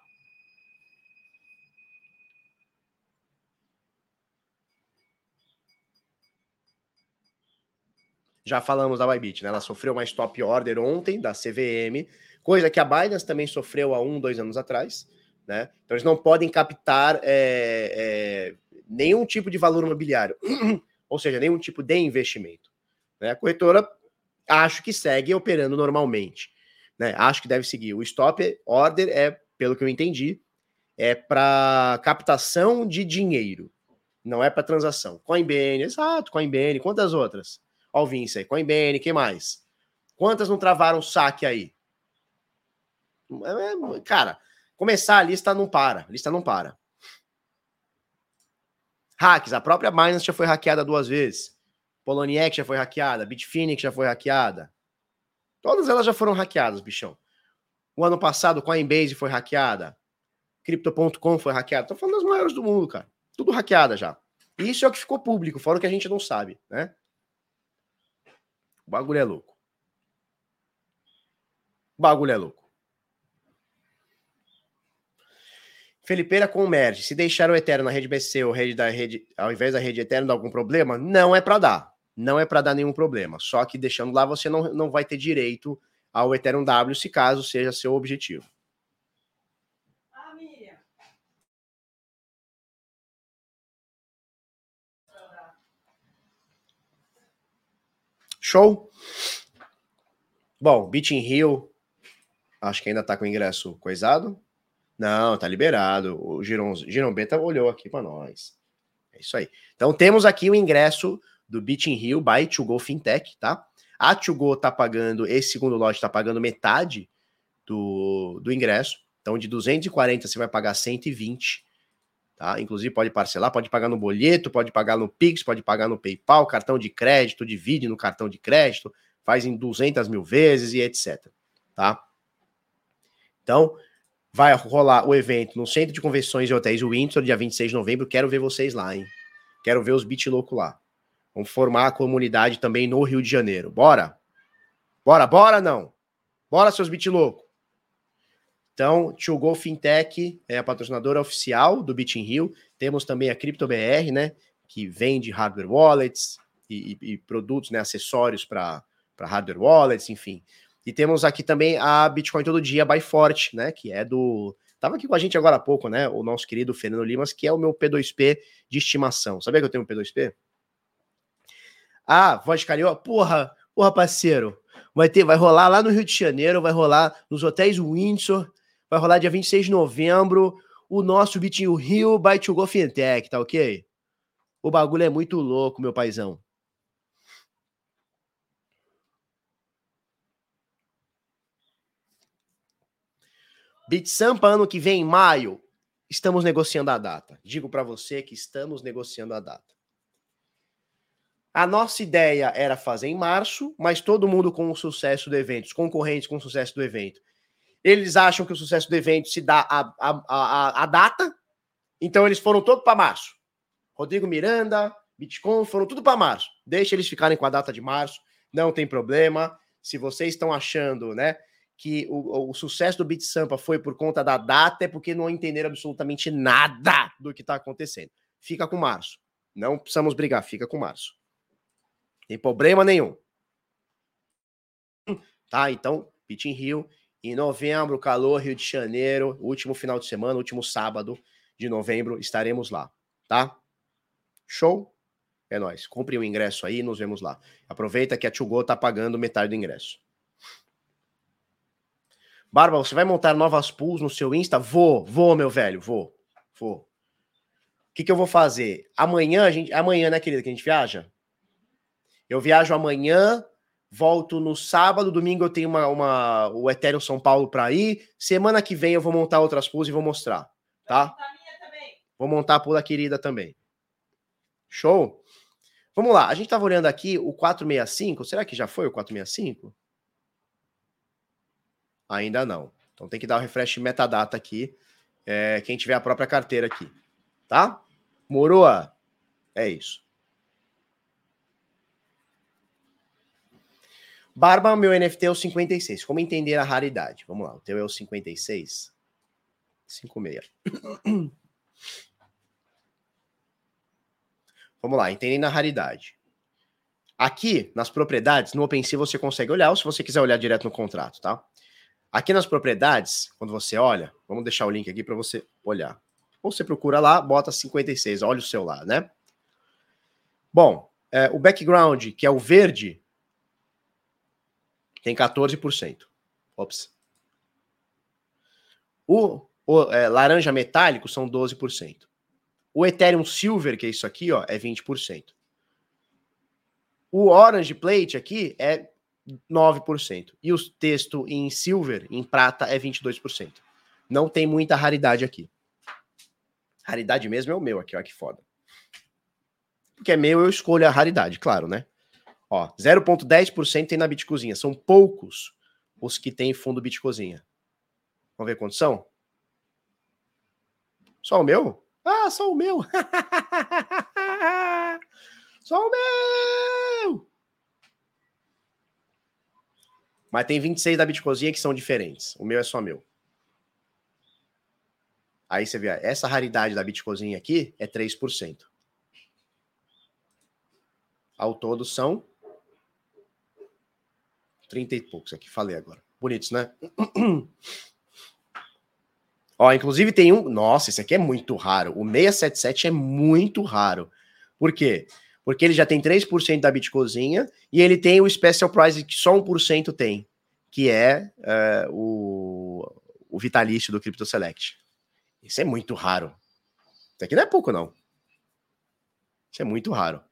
Já falamos da Bybit, né? Ela sofreu uma stop order ontem da CVM, coisa que a Binance também sofreu há um, dois anos atrás, né? Então eles não podem captar é, é, nenhum tipo de valor imobiliário, ou seja, nenhum tipo de investimento. Né? A corretora acho que segue operando normalmente, né? Acho que deve seguir. O stop order é, pelo que eu entendi, é para captação de dinheiro, não é para transação. Coinbase, exato, Coinbase, quantas outras? Ó, o Vince aí, Coinbase, quem mais? Quantas não travaram saque aí? É, cara, começar a lista não para. A lista não para. Hacks, a própria Binance já foi hackeada duas vezes. Poloniex já foi hackeada. Bitfinex já foi hackeada. Todas elas já foram hackeadas, bichão. O ano passado, Coinbase foi hackeada. Crypto.com foi hackeada. Tô falando das maiores do mundo, cara. Tudo hackeada já. E isso é o que ficou público, fora o que a gente não sabe, né? O bagulho é louco. O bagulho é louco. Felipeira com o Merge. Se deixar o Ethereum na rede BC ou rede da rede, ao invés da rede Ethereum, dá algum problema? Não é para dar. Não é para dar nenhum problema. Só que deixando lá, você não, não vai ter direito ao Ethereum W, se caso seja seu objetivo. Show? Bom, Beach in Rio, acho que ainda tá com o ingresso coisado. Não, tá liberado. O Giron, Beta olhou aqui para nós. É isso aí. Então temos aqui o ingresso do Beach in Rio by To Go Fintech, tá? A To Go tá pagando, esse segundo lote tá pagando metade do, do ingresso. Então de 240 você vai pagar 120. Tá? Inclusive pode parcelar, pode pagar no boleto, pode pagar no Pix, pode pagar no PayPal, cartão de crédito, divide no cartão de crédito, faz em 200 mil vezes e etc. Tá? Então, vai rolar o evento no Centro de Convenções e Hotéis Windsor, dia 26 de novembro. Quero ver vocês lá, hein? Quero ver os bit louco lá. Vamos formar a comunidade também no Rio de Janeiro. Bora? Bora, bora não? Bora, seus bit louco. Então, Tio Go Fintech é a patrocinadora oficial do Bitin Rio. Temos também a CryptoBR, né? Que vende hardware wallets e, e, e produtos, né? Acessórios para hardware wallets, enfim. E temos aqui também a Bitcoin Todo Dia by Forte, né? Que é do. Tava aqui com a gente agora há pouco, né? O nosso querido Fernando Limas, que é o meu P2P de estimação. Sabia que eu tenho um P2P? Ah, voz carioca. Porra, porra, parceiro. Vai ter, vai rolar lá no Rio de Janeiro, vai rolar nos hotéis Windsor Vai rolar dia 26 de novembro o nosso Bitinho Rio by To Go Fintech, tá ok? O bagulho é muito louco, meu paizão. Bitsampa ano que vem, em maio, estamos negociando a data. Digo para você que estamos negociando a data. A nossa ideia era fazer em março, mas todo mundo com o sucesso do evento, os concorrentes com o sucesso do evento, eles acham que o sucesso do evento se dá a, a, a, a data, então eles foram todos para março. Rodrigo Miranda, Bitcoin, foram tudo para março. Deixa eles ficarem com a data de março, não tem problema. Se vocês estão achando, né, que o, o sucesso do BitSampa foi por conta da data, é porque não entenderam absolutamente nada do que está acontecendo. Fica com março. Não precisamos brigar, fica com março. Tem problema nenhum. Tá? Então, Bit in Rio em novembro, calor, Rio de Janeiro, último final de semana, último sábado de novembro, estaremos lá, tá? Show? É nóis. Compre o ingresso aí nos vemos lá. Aproveita que a Tchugo tá pagando metade do ingresso. Barba, você vai montar novas pools no seu Insta? Vou, vou, meu velho, vou, vou. O que, que eu vou fazer? Amanhã, a gente, amanhã, né, querida, que a gente viaja? Eu viajo amanhã, volto no sábado, domingo eu tenho uma, uma o Ethereum São Paulo para ir. Semana que vem eu vou montar outras pools e vou mostrar, tá? Vou montar a pula querida também. Show? Vamos lá, a gente estava olhando aqui o 465. Será que já foi o 465? Ainda não. Então tem que dar o um refresh metadata aqui. É, quem tiver a própria carteira aqui. Tá? Moroa. É isso. Barba, meu NFT é o 56. Como entender a raridade? Vamos lá, o teu é o 56. 56. Vamos lá, entendendo a raridade. Aqui, nas propriedades, no OpenSea você consegue olhar, ou se você quiser olhar direto no contrato, tá? Aqui nas propriedades, quando você olha, vamos deixar o link aqui para você olhar. Ou você procura lá, bota 56, olha o seu lá, né? Bom, é, o background, que é o verde, tem 14%. Ops. O, o é, laranja metálico são 12%. O Ethereum Silver, que é isso aqui, ó, é 20%. O Orange Plate aqui é 9%. E o texto em Silver, em prata, é 22%. Não tem muita raridade aqui. Raridade mesmo é o meu aqui, ó, que foda. Porque é meu, eu escolho a raridade, claro, né? Ó, 0,10% tem na Bitcozinha. São poucos os que tem fundo Bitcozinha. Vamos ver quantos são? Só o meu? Ah, só o meu. só o meu. Mas tem 26 da Bitcozinha que são diferentes. O meu é só meu. Aí você vê, essa raridade da Bitcozinha aqui é 3%. Ao todo são 30 e poucos aqui, falei agora. Bonitos, né? Ó, inclusive tem um. Nossa, esse aqui é muito raro. O 677 é muito raro. Por quê? Porque ele já tem 3% da Bitcozinha e ele tem o Special Price que só 1% tem, que é uh, o, o vitalício do Crypto Select. Isso é muito raro. Isso aqui não é pouco, não. Isso é muito raro.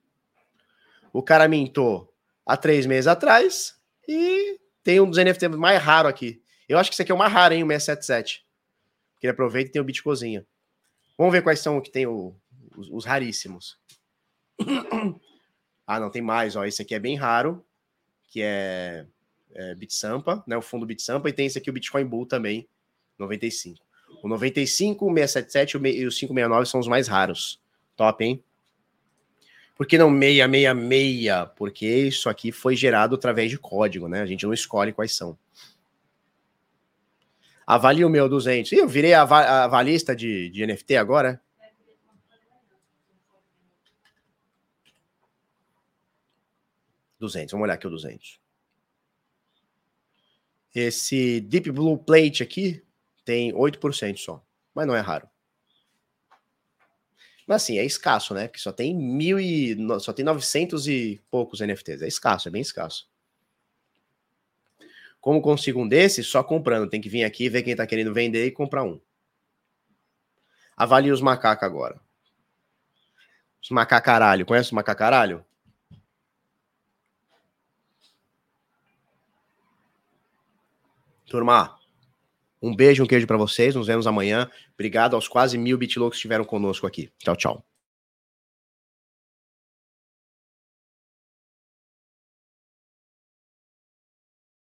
O cara mintou há três meses atrás e tem um dos NFTs mais raro aqui. Eu acho que esse aqui é o mais raro, hein, o 677 que ele aproveita e tem o Bitcozinha. Vamos ver quais são que tem o, os, os, raríssimos. ah, não, tem mais, ó. Esse aqui é bem raro, que é, é BitSampa, né? O fundo BitSampa, e tem esse aqui, o Bitcoin Bull também, 95. O 95, o 677 e o 569 são os mais raros. Top, hein? Por que não 666? Porque isso aqui foi gerado através de código, né? A gente não escolhe quais são. Avalie o meu 200. Ih, eu virei a avalista de, de NFT agora? Duzentos. Vamos olhar aqui o 200. Esse Deep Blue Plate aqui tem 8% só, mas não é raro. Mas assim, é escasso, né? Porque só tem mil e só tem 900 e poucos NFTs. É escasso, é bem escasso. Como consigo um desses? Só comprando. Tem que vir aqui, ver quem está querendo vender e comprar um. Avalie os macacos agora. Os macacaralho. Conhece o macacaralho? Turma, um beijo, um queijo para vocês. Nos vemos amanhã. Obrigado aos quase mil bitlocos que estiveram conosco aqui. Tchau, tchau.